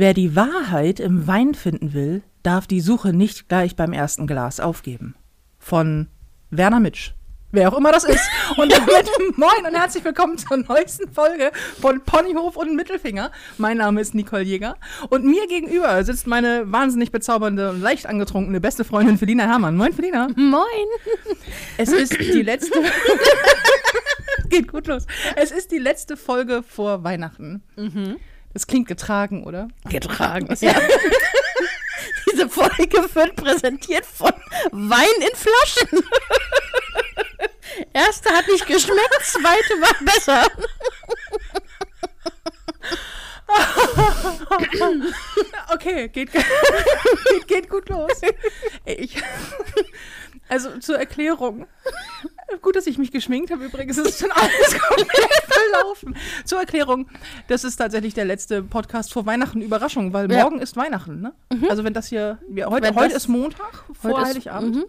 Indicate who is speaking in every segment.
Speaker 1: Wer die Wahrheit im Wein finden will, darf die Suche nicht gleich beim ersten Glas aufgeben. Von Werner Mitsch. Wer auch immer das ist. Und damit moin und herzlich willkommen zur neuesten Folge von Ponyhof und Mittelfinger. Mein Name ist Nicole Jäger. Und mir gegenüber sitzt meine wahnsinnig bezaubernde und leicht angetrunkene beste Freundin Felina Herrmann. Moin, Felina.
Speaker 2: Moin.
Speaker 1: Es ist die letzte. Geht gut los. Es ist die letzte Folge vor Weihnachten. Das klingt getragen, oder?
Speaker 2: Getragen. Ja. Diese Folge wird präsentiert von Wein in Flaschen. Erste hat nicht geschmeckt, zweite war besser.
Speaker 1: Okay, geht, geht, geht gut los. Ich, also zur Erklärung. Gut, dass ich mich geschminkt habe. Übrigens ist schon alles komplett verlaufen. Zur Erklärung, das ist tatsächlich der letzte Podcast vor Weihnachten. Überraschung, weil
Speaker 2: Ja.
Speaker 1: morgen ist Weihnachten. Ne? Also wenn das hier, wir, heute, heute ist Montag vor
Speaker 2: Heute ist-
Speaker 1: Heiligabend.
Speaker 2: mhm.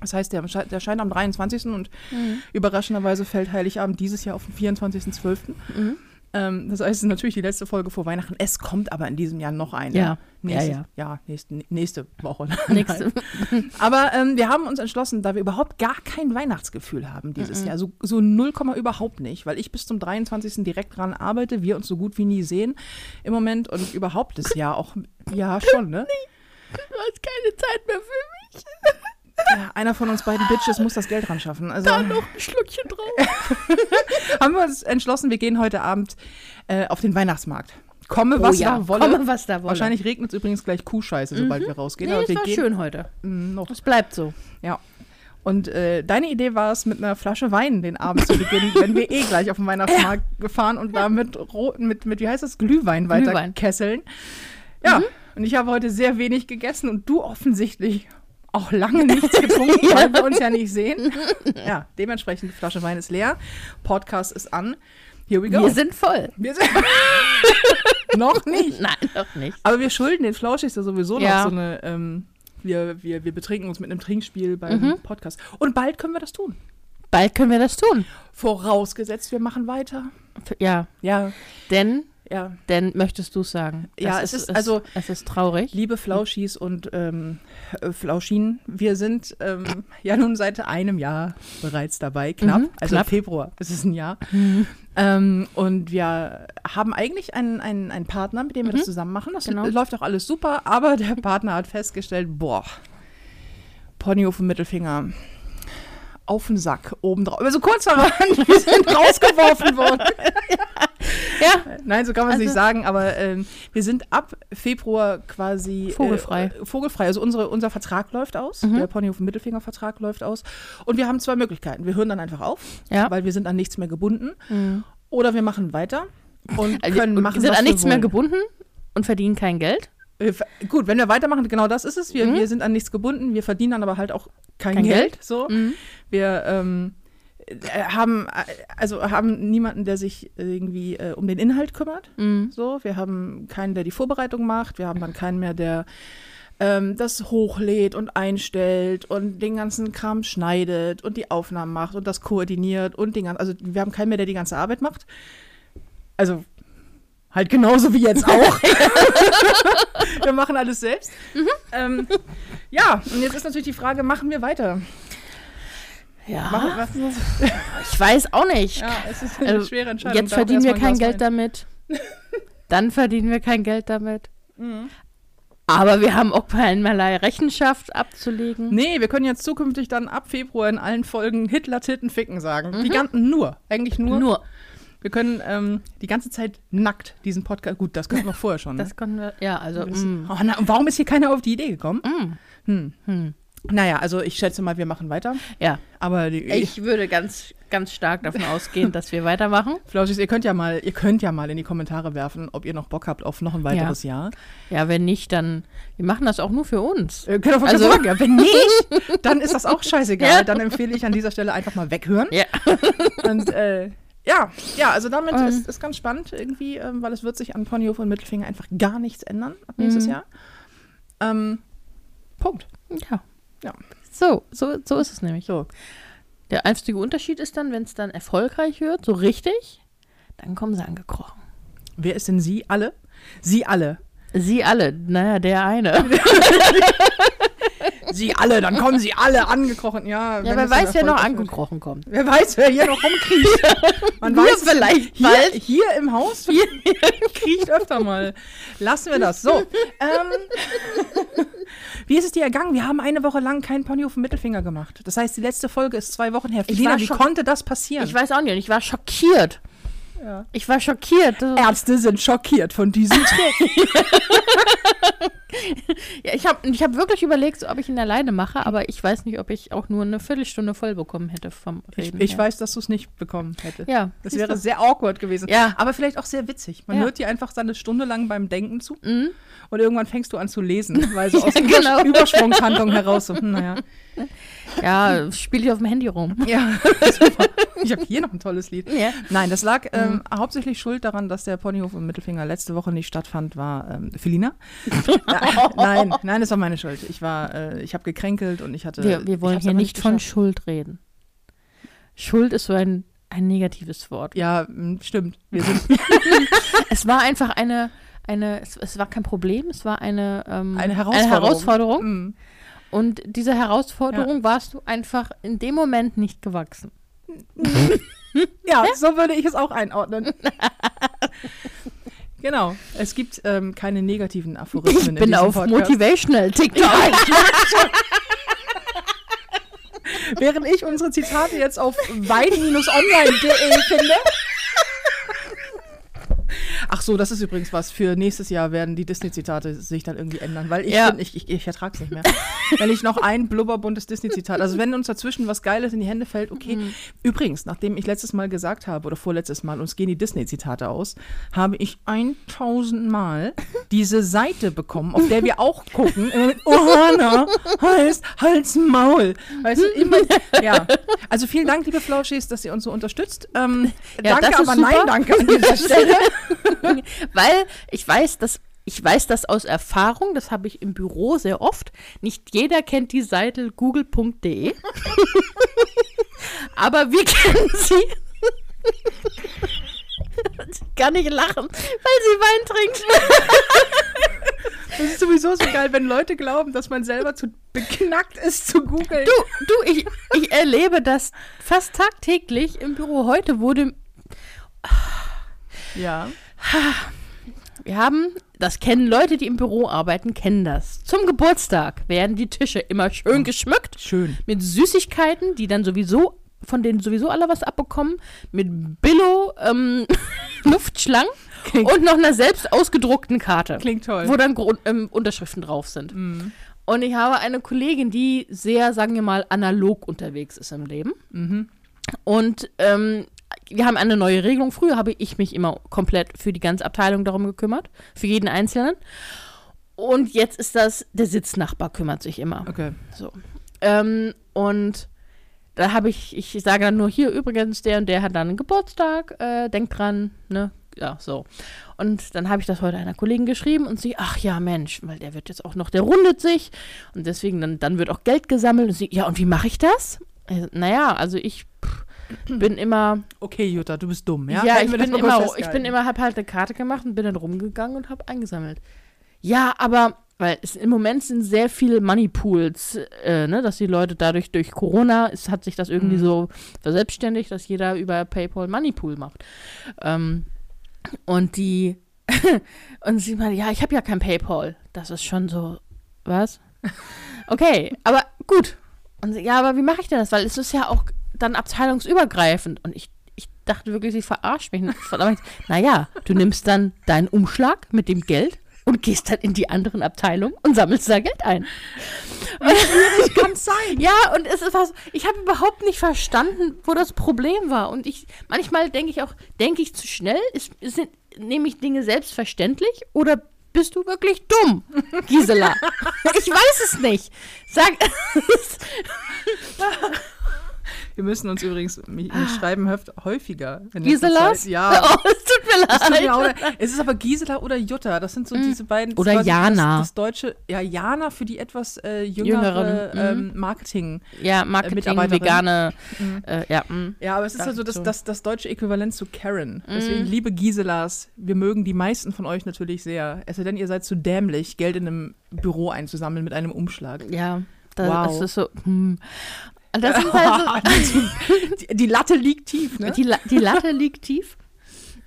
Speaker 1: Das heißt, der, der scheint am 23. und
Speaker 2: Mhm.
Speaker 1: überraschenderweise fällt Heiligabend dieses Jahr auf den 24.12.
Speaker 2: Mhm.
Speaker 1: Ähm, das heißt, es ist natürlich die letzte Folge vor Weihnachten. Es kommt aber in diesem Jahr noch eine.
Speaker 2: Ja.
Speaker 1: Nächste,
Speaker 2: Ja,
Speaker 1: ja. nächste, nächste Woche.
Speaker 2: Nächste.
Speaker 1: Aber ähm, wir haben uns entschlossen, da wir überhaupt gar kein Weihnachtsgefühl haben dieses
Speaker 2: Mhm.
Speaker 1: Jahr, so, so 0, überhaupt nicht, weil ich bis zum 23. direkt dran arbeite, wir uns so gut wie nie sehen im Moment und überhaupt das Jahr auch, ja schon, ne?
Speaker 2: Du hast keine Zeit mehr für mich.
Speaker 1: Ja, einer von uns beiden Bitches muss das Geld ran schaffen. Also
Speaker 2: Da noch ein Schluckchen drauf.
Speaker 1: haben wir uns entschlossen, wir gehen heute Abend äh, auf den Weihnachtsmarkt. Komme, was da wolle.
Speaker 2: Oh komme, was da wolle.
Speaker 1: Wahrscheinlich regnet es übrigens gleich Kuhscheiße, sobald wir rausgehen.
Speaker 2: Nee,
Speaker 1: aber
Speaker 2: es war
Speaker 1: gehen
Speaker 2: schön heute.
Speaker 1: Mm, noch.
Speaker 2: Es bleibt so.
Speaker 1: Ja. Und äh, deine Idee war es, mit einer Flasche Wein den Abend zu beginnen, wenn wir eh gleich auf den Weihnachtsmarkt gefahren und da mit, Ro- mit, mit wie heißt das, Glühwein weiter
Speaker 2: Glühwein.
Speaker 1: kesseln. Ja, und ich habe heute sehr wenig gegessen und du offensichtlich auch lange nichts getrunken, weil wir uns ja nicht sehen. Ja, dementsprechend die Flasche Wein ist leer, Podcast ist an. Here we go.
Speaker 2: Wir sind voll.
Speaker 1: Wir sind noch nicht.
Speaker 2: Nein, noch nicht.
Speaker 1: Aber wir schulden den Flauschis ja sowieso
Speaker 2: Ja.
Speaker 1: noch so eine. Ähm, wir, wir, wir betrinken uns mit einem Trinkspiel beim
Speaker 2: Mhm.
Speaker 1: Podcast. Und bald können wir das tun.
Speaker 2: Bald können wir das tun.
Speaker 1: Vorausgesetzt, wir machen weiter.
Speaker 2: Ja,
Speaker 1: Ja,
Speaker 2: denn,
Speaker 1: ja.
Speaker 2: denn möchtest du es sagen?
Speaker 1: Ja, es ist- also-
Speaker 2: Es ist traurig.
Speaker 1: Liebe Flauschis und ähm, äh, Flauschinen, wir sind ähm, ja nun seit einem Jahr bereits dabei, knapp,
Speaker 2: Mhm,
Speaker 1: also
Speaker 2: knapp.
Speaker 1: Februar, es ist ein Jahr. Ähm, und wir haben eigentlich einen, einen, einen Partner, mit dem wir das zusammen machen. Das
Speaker 2: Genau.
Speaker 1: läuft auch alles super, aber der Partner hat festgestellt, boah, Ponyhof und Mittelfinger. Auf den Sack, oben drauf. Also kurz daran, wir sind rausgeworfen worden.
Speaker 2: Ja,
Speaker 1: Nein, so kann man es
Speaker 2: Also-
Speaker 1: nicht sagen, aber ähm, wir sind ab Februar quasi
Speaker 2: Vogelfrei.
Speaker 1: Äh, vogelfrei. Also unsere, unser Vertrag läuft aus, der Ponyhof Mittelfinger Vertrag läuft aus. Und wir haben zwei Möglichkeiten. Wir hören dann einfach auf,
Speaker 2: Ja.
Speaker 1: weil wir sind an nichts mehr gebunden. Oder wir machen weiter und
Speaker 2: Also,
Speaker 1: können
Speaker 2: und
Speaker 1: machen,
Speaker 2: sind an nichts mehr gebunden und verdienen kein Geld.
Speaker 1: Äh, Gut, wenn wir weitermachen, genau das ist es. Wir,
Speaker 2: Mhm.
Speaker 1: wir sind an nichts gebunden, wir verdienen dann aber halt auch kein,
Speaker 2: Kein
Speaker 1: Geld.
Speaker 2: Geld.
Speaker 1: So.
Speaker 2: Mhm.
Speaker 1: Wir ähm, äh, haben äh, also haben niemanden, der sich irgendwie äh, um den Inhalt kümmert.
Speaker 2: Mhm.
Speaker 1: So, wir haben keinen, der die Vorbereitung macht. Wir haben dann keinen mehr, der ähm, das hochlädt und einstellt und den ganzen Kram schneidet und die Aufnahmen macht und das koordiniert und den ganzen, also wir haben keinen mehr, der die ganze Arbeit macht. Also halt genauso wie jetzt auch. wir machen alles selbst. Ähm, ja, und jetzt ist natürlich die Frage, machen wir weiter?
Speaker 2: Ja, ich weiß auch nicht.
Speaker 1: ja, es ist eine
Speaker 2: Also,
Speaker 1: schwere Entscheidung.
Speaker 2: Jetzt verdienen wir kein Geld damit. Dann verdienen wir kein Geld damit.
Speaker 1: Mhm.
Speaker 2: Aber wir haben auch keinerlei Rechenschaft abzulegen.
Speaker 1: Nee, wir können jetzt zukünftig dann ab Februar in allen Folgen Hitler Titten ficken sagen. Die ganzen nur, eigentlich nur.
Speaker 2: Nur.
Speaker 1: Wir können ähm, die ganze Zeit nackt diesen Podcast. Gut, das können wir vorher schon. Ne?
Speaker 2: Das konnten wir, ja, also,
Speaker 1: Das-
Speaker 2: mm,
Speaker 1: oh, na, warum ist hier keiner auf die Idee gekommen?
Speaker 2: mm,
Speaker 1: Hm.
Speaker 2: hm.
Speaker 1: Naja, also ich schätze mal, wir machen weiter.
Speaker 2: ja.
Speaker 1: Aber die,
Speaker 2: Ich würde ganz, ganz stark davon ausgehen, dass wir weitermachen.
Speaker 1: Flauschis, ihr könnt ja mal, ihr könnt ja mal in die Kommentare werfen, ob ihr noch Bock habt auf noch ein weiteres Jahr.
Speaker 2: Ja, wenn nicht, dann, wir machen das auch nur für uns.
Speaker 1: Ihr könnt auch
Speaker 2: Also-
Speaker 1: sagen, ja, wenn nicht, dann ist das auch scheißegal.
Speaker 2: Ja.
Speaker 1: Dann empfehle ich an dieser Stelle einfach mal weghören.
Speaker 2: Ja.
Speaker 1: Und äh, ja, ja, also damit
Speaker 2: Ähm.
Speaker 1: ist, ist ganz spannend irgendwie, ähm, weil es wird sich an Ponyhof und Mittelfinger einfach gar nichts ändern ab nächstes
Speaker 2: Mhm.
Speaker 1: Jahr. Ähm, Punkt.
Speaker 2: Ja.
Speaker 1: Ja.
Speaker 2: So, so, so ist es nämlich.
Speaker 1: So.
Speaker 2: Der einzige Unterschied ist dann, wenn es dann erfolgreich wird, so richtig, dann kommen sie angekrochen.
Speaker 1: Wer ist denn Sie alle? Sie alle.
Speaker 2: Sie alle, naja, der eine.
Speaker 1: Sie alle, dann kommen sie alle angekrochen. Ja,
Speaker 2: Ja, wer weiß, wer noch
Speaker 1: erfolgreich wird.
Speaker 2: angekrochen kommt.
Speaker 1: Wer weiß, wer hier noch rumkriecht. Man
Speaker 2: Wir
Speaker 1: weiß
Speaker 2: vielleicht
Speaker 1: hier,
Speaker 2: bald.
Speaker 1: hier im Haus kriecht öfter mal. Lassen wir das. So. Ähm, wie ist es dir ergangen? Wir haben eine Woche lang keinen Pony auf den Mittelfinger gemacht. Das heißt, die letzte Folge ist zwei Wochen her.
Speaker 2: Ich
Speaker 1: Lena,
Speaker 2: war
Speaker 1: wie konnte das passieren?
Speaker 2: Ich weiß auch nicht, ich war schockiert.
Speaker 1: Ja.
Speaker 2: Ich war schockiert.
Speaker 1: Ärzte sind schockiert von diesem Trick.
Speaker 2: Ja, ich habe ich hab wirklich überlegt, so, ob ich ihn alleine mache, aber ich weiß nicht, ob ich auch nur eine Viertelstunde voll bekommen hätte vom
Speaker 1: Ich,
Speaker 2: Reden.
Speaker 1: ich
Speaker 2: her.
Speaker 1: weiß, dass du es nicht bekommen hättest.
Speaker 2: Ja,
Speaker 1: Das wäre
Speaker 2: du.
Speaker 1: sehr awkward gewesen.
Speaker 2: Ja.
Speaker 1: Aber vielleicht auch sehr witzig. Man
Speaker 2: Ja.
Speaker 1: hört dir einfach seine Stunde lang beim Denken zu
Speaker 2: Mhm.
Speaker 1: und irgendwann fängst du an zu lesen, weil so aus
Speaker 2: Ja,
Speaker 1: Übersch
Speaker 2: genau.
Speaker 1: Überschwungshandlung heraus so, hm, naja.
Speaker 2: Ja, spiele ich auf dem Handy rum.
Speaker 1: Ja, super. Ich habe hier noch ein tolles Lied.
Speaker 2: Ja.
Speaker 1: Nein, das lag ähm,
Speaker 2: Mhm.
Speaker 1: hauptsächlich schuld daran, dass der Ponyhof im Mittelfinger letzte Woche nicht stattfand, war ähm, Felina. nein, nein, das war meine Schuld. Ich war, äh, ich habe gekränkelt und ich hatte.
Speaker 2: Wir, wir wollen hier
Speaker 1: aber
Speaker 2: nicht von. Schuld reden. Schuld ist so ein, ein negatives Wort.
Speaker 1: Ja, stimmt. Wir sind
Speaker 2: Es war einfach eine, eine es, es war kein Problem, es war eine, ähm,
Speaker 1: eine Herausforderung.
Speaker 2: Herausforderung.
Speaker 1: Mm.
Speaker 2: Und dieser Herausforderung warst du einfach in dem Moment nicht gewachsen.
Speaker 1: Ja, so würde ich es auch einordnen. genau. Es gibt ähm, keine negativen Aphorismen
Speaker 2: Ich
Speaker 1: in
Speaker 2: bin auf
Speaker 1: Podcast.
Speaker 2: Motivational TikTok.
Speaker 1: Während ich unsere Zitate jetzt auf wein-online.de finde. Ach so, das ist übrigens was. Für nächstes Jahr werden die Disney-Zitate sich dann irgendwie ändern, weil ich
Speaker 2: Ja.
Speaker 1: ich, ich, ich ertrage es nicht mehr. wenn ich noch ein blubberbuntes Disney-Zitat, also wenn uns dazwischen was Geiles in die Hände fällt, okay.
Speaker 2: Mhm.
Speaker 1: Übrigens, nachdem ich letztes Mal gesagt habe, oder vorletztes Mal, uns gehen die Disney-Zitate aus, habe ich 1000 Mal diese Seite bekommen, auf der wir auch gucken. Ohana heißt Hals Maul. Weißt du, immer, ja. Also vielen Dank, liebe Flauschis, dass ihr uns so unterstützt. Ähm,
Speaker 2: Ja,
Speaker 1: danke, aber nein,
Speaker 2: super.
Speaker 1: danke an dieser Stelle.
Speaker 2: Weil ich weiß, dass ich weiß das aus Erfahrung, das habe ich im Büro sehr oft. Nicht jeder kennt die Seite google.de. Aber wir kennen sie. Ich kann nicht lachen, weil sie Wein trinkt.
Speaker 1: Das ist sowieso so geil, wenn Leute glauben, dass man selber zu beknackt ist zu googeln.
Speaker 2: Du, du, ich, ich erlebe das fast tagtäglich im Büro. Heute wurde
Speaker 1: Ja.
Speaker 2: Wir haben, das kennen Leute, die im Büro arbeiten, kennen das. Zum Geburtstag werden die Tische immer schön geschmückt
Speaker 1: Schön.
Speaker 2: mit Süßigkeiten, die dann sowieso, von denen sowieso alle was abbekommen, mit Billo, ähm, Luftschlangen
Speaker 1: Klingt-
Speaker 2: und noch einer selbst ausgedruckten Karte,
Speaker 1: Klingt toll.
Speaker 2: wo dann Grund, ähm, Unterschriften drauf sind.
Speaker 1: Mhm.
Speaker 2: Und ich habe eine Kollegin, die sehr, sagen wir mal, analog unterwegs ist im Leben.
Speaker 1: Mhm.
Speaker 2: Und ähm, wir haben eine neue Regelung. Früher habe ich mich immer komplett für die ganze Abteilung darum gekümmert, für jeden Einzelnen. Und jetzt ist das, der Sitznachbar kümmert sich immer.
Speaker 1: Okay.
Speaker 2: So. Ähm, und da habe ich, ich sage dann nur hier übrigens, der und der hat dann einen Geburtstag, äh, denkt dran, ne? Ja, so. Und dann habe ich das heute einer Kollegin geschrieben und sie, ach ja, Mensch, weil der wird jetzt auch noch, der rundet sich und deswegen, dann, dann wird auch Geld gesammelt und sie, ja, und wie mache ich das? Äh, naja, also ich pff, bin immer,
Speaker 1: Okay, Jutta, du bist dumm, ja?
Speaker 2: ja, ich bin immer, ich bin immer, hab halt eine Karte gemacht und bin dann rumgegangen und habe eingesammelt. Ja, aber, weil es im Moment sind sehr viele Moneypools, äh, ne, dass die Leute dadurch, durch Corona, es hat sich das irgendwie
Speaker 1: Mhm.
Speaker 2: so verselbstständigt, dass jeder über PayPal Moneypool macht. Ähm, und die, und sie meinte, ja, ich habe ja kein PayPal. Das ist schon so, was? Okay, aber gut. Und ja, aber wie mache ich denn das? Weil es ist ja auch dann abteilungsübergreifend. Und ich, ich dachte wirklich, sie verarscht mich. Naja, du nimmst dann deinen Umschlag mit dem Geld und gehst dann in die anderen Abteilungen und sammelst da Geld ein.
Speaker 1: Kann sein.
Speaker 2: Ja, und es ist was, ich habe überhaupt nicht verstanden, wo das Problem war. Und ich, manchmal denke ich auch, denke ich zu schnell? Ist, sind, nehme ich Dinge selbstverständlich oder bist du wirklich dumm, Gisela? ich weiß es nicht. Sag,
Speaker 1: Wir müssen uns übrigens mich, mich schreiben höft- häufiger. Zeit. Ja.
Speaker 2: Oh, es tut mir
Speaker 1: Das tut
Speaker 2: leid.
Speaker 1: mir auch leid. es ist aber Gisela oder Jutta. Das sind so diese beiden.
Speaker 2: Mm. Oder
Speaker 1: quasi
Speaker 2: Jana.
Speaker 1: Das, das deutsche, ja, Jana für die etwas äh, jüngere
Speaker 2: Jüngeren,
Speaker 1: ähm, Marketing.
Speaker 2: Ja, Marketing,
Speaker 1: Mitarbeiterin.
Speaker 2: vegane. Äh, ja, mm.
Speaker 1: Ja, aber es ist
Speaker 2: Ja,
Speaker 1: halt so das, das, das deutsche Äquivalent zu Karen.
Speaker 2: Mm.
Speaker 1: Deswegen, liebe Giselas, wir mögen die meisten von euch natürlich sehr. Es sei denn, ihr seid zu dämlich, Geld in einem Büro einzusammeln mit einem Umschlag.
Speaker 2: ja da
Speaker 1: Wow.
Speaker 2: so. Hm. Das sind halt so,
Speaker 1: die, die Latte liegt tief, ne?
Speaker 2: die, La die Latte liegt tief.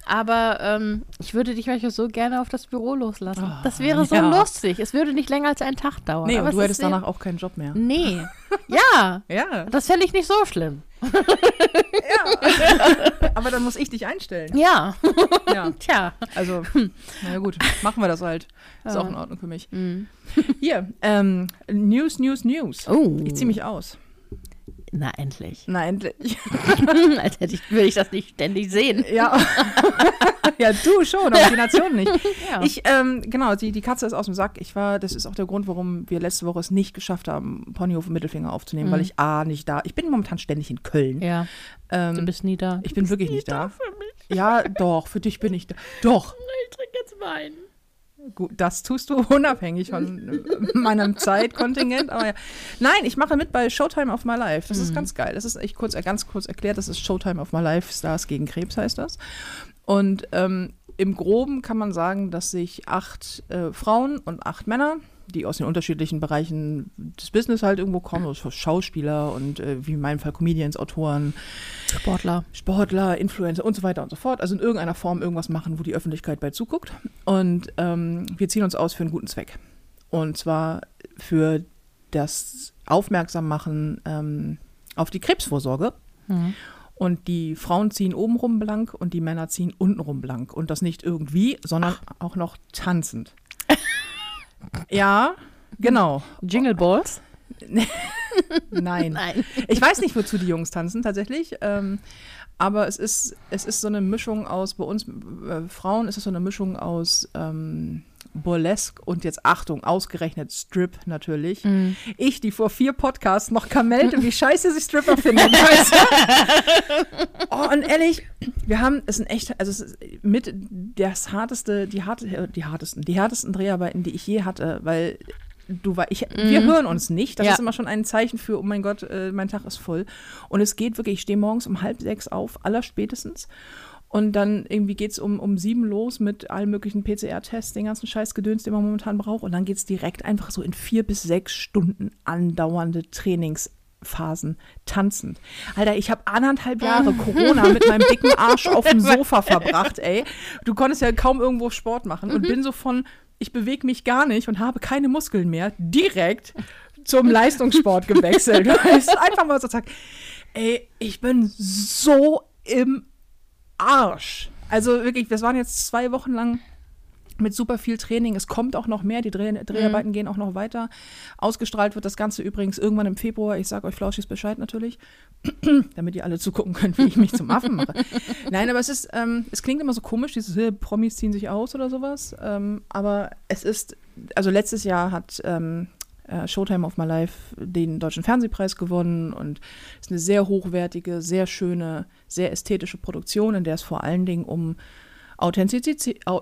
Speaker 2: Aber ähm, ich würde dich manchmal so gerne auf das Büro loslassen.
Speaker 1: Oh,
Speaker 2: das wäre so
Speaker 1: ja.
Speaker 2: lustig. Es würde nicht länger als einen Tag dauern.
Speaker 1: nee,
Speaker 2: aber
Speaker 1: und du
Speaker 2: es
Speaker 1: hättest danach auch keinen Job mehr.
Speaker 2: Nee. Ja,
Speaker 1: Ja,
Speaker 2: das fände ich nicht so schlimm.
Speaker 1: aber dann muss ich dich einstellen.
Speaker 2: Ja,
Speaker 1: Ja,
Speaker 2: tja.
Speaker 1: also, na gut, machen wir das halt. Ist
Speaker 2: Ja.
Speaker 1: auch in Ordnung für mich.
Speaker 2: Mhm.
Speaker 1: Hier, ähm, News, News, News.
Speaker 2: Oh.
Speaker 1: Ich ziehe mich aus.
Speaker 2: Na, endlich.
Speaker 1: Na, endlich.
Speaker 2: Als hätte ich, will ich das nicht ständig sehen.
Speaker 1: Ja. ja, du schon, aber die Nation nicht.
Speaker 2: Ja.
Speaker 1: Ich, ähm, genau, die, die Katze ist aus dem Sack. Ich war, das ist auch der Grund, warum wir letzte Woche es nicht geschafft haben, Ponyhof Mittelfinger aufzunehmen,
Speaker 2: Mhm.
Speaker 1: weil ich A, nicht da. Ich bin momentan ständig in Köln.
Speaker 2: ja, du
Speaker 1: Ähm,
Speaker 2: bist nie da.
Speaker 1: ich bin wirklich nicht da.
Speaker 2: Für mich.
Speaker 1: Ja, doch, für dich bin ich da. Doch.
Speaker 2: Ich trinke jetzt Wein.
Speaker 1: Gut, das tust du unabhängig von äh, meinem Zeitkontingent. Aber ja. Nein, ich mache mit bei Showtime of My Life. Das ist
Speaker 2: Mhm.
Speaker 1: ganz geil. Das ist echt kurz, äh, ganz kurz erklärt. Das ist Showtime of My Life. Stars gegen Krebs heißt das. Und ähm, im Groben kann man sagen, dass sich acht äh, Frauen und acht Männer, die aus den unterschiedlichen Bereichen des Business halt irgendwo kommen, also Schauspieler und äh, wie in meinem Fall Comedians, Autoren,
Speaker 2: Sportler.
Speaker 1: Sportler, Influencer und so weiter und so fort. Also in irgendeiner Form irgendwas machen, wo die Öffentlichkeit bei zuguckt. Und ähm, wir ziehen uns aus für einen guten Zweck. Und zwar für das Aufmerksammachen ähm, auf die Krebsvorsorge.
Speaker 2: Mhm.
Speaker 1: Und die Frauen ziehen obenrum blank und die Männer ziehen untenrum blank. Und das nicht irgendwie, sondern auch noch tanzend. Ja, genau.
Speaker 2: Jingle Balls?
Speaker 1: Nein.
Speaker 2: Nein.
Speaker 1: Ich weiß nicht, wozu die Jungs tanzen tatsächlich. Ähm, aber es ist, es ist so eine Mischung aus, bei uns äh, Frauen ist es so eine Mischung aus ähm, Burlesque und jetzt Achtung, ausgerechnet Strip natürlich.
Speaker 2: Mhm.
Speaker 1: Ich, die vor vier Podcasts noch kamellte, wie scheiße sie Stripper findet. weißt du? oh, und ehrlich, wir haben, es sind echt, also es ist mit das harteste, die, harte, äh, die hartesten, die härtesten Dreharbeiten, die ich je hatte, weil du war, ich, wir hören uns nicht. Das
Speaker 2: Ja.
Speaker 1: ist immer schon ein Zeichen für, oh mein Gott, äh, mein Tag ist voll. Und es geht wirklich, ich stehe morgens um halb sechs auf, allerspätestens. Und dann irgendwie geht es um, um sieben los mit allen möglichen PCR-Tests, den ganzen Scheißgedöns, den man momentan braucht. Und dann geht es direkt einfach so in vier bis sechs Stunden andauernde Trainingsphasen tanzend. Alter, ich habe anderthalb Jahre Corona mit meinem dicken Arsch auf dem Sofa verbracht, ey. Du konntest ja kaum irgendwo Sport machen und bin so von, ich bewege mich gar nicht und habe keine Muskeln mehr, direkt zum Leistungssport gewechselt. Weißt Einfach mal so zack. Ey, ich bin so im Arsch. Also wirklich, das waren jetzt zwei Wochen lang mit super viel Training. Es kommt auch noch mehr. Die Dreh Dreharbeiten gehen auch noch weiter. Ausgestrahlt wird das Ganze übrigens irgendwann im Februar. Ich sage euch Flauschis Bescheid natürlich, damit ihr alle zugucken könnt, wie ich mich zum Affen mache. Nein, aber es ist, ähm, es klingt immer so komisch, dieses äh, Promis ziehen sich aus oder sowas. Ähm, aber es ist, also letztes Jahr hat ähm, äh, Showtime of My Life den Deutschen Fernsehpreis gewonnen und ist eine sehr hochwertige, sehr schöne, sehr ästhetische Produktion, in der es vor allen Dingen um Authentizität, Au-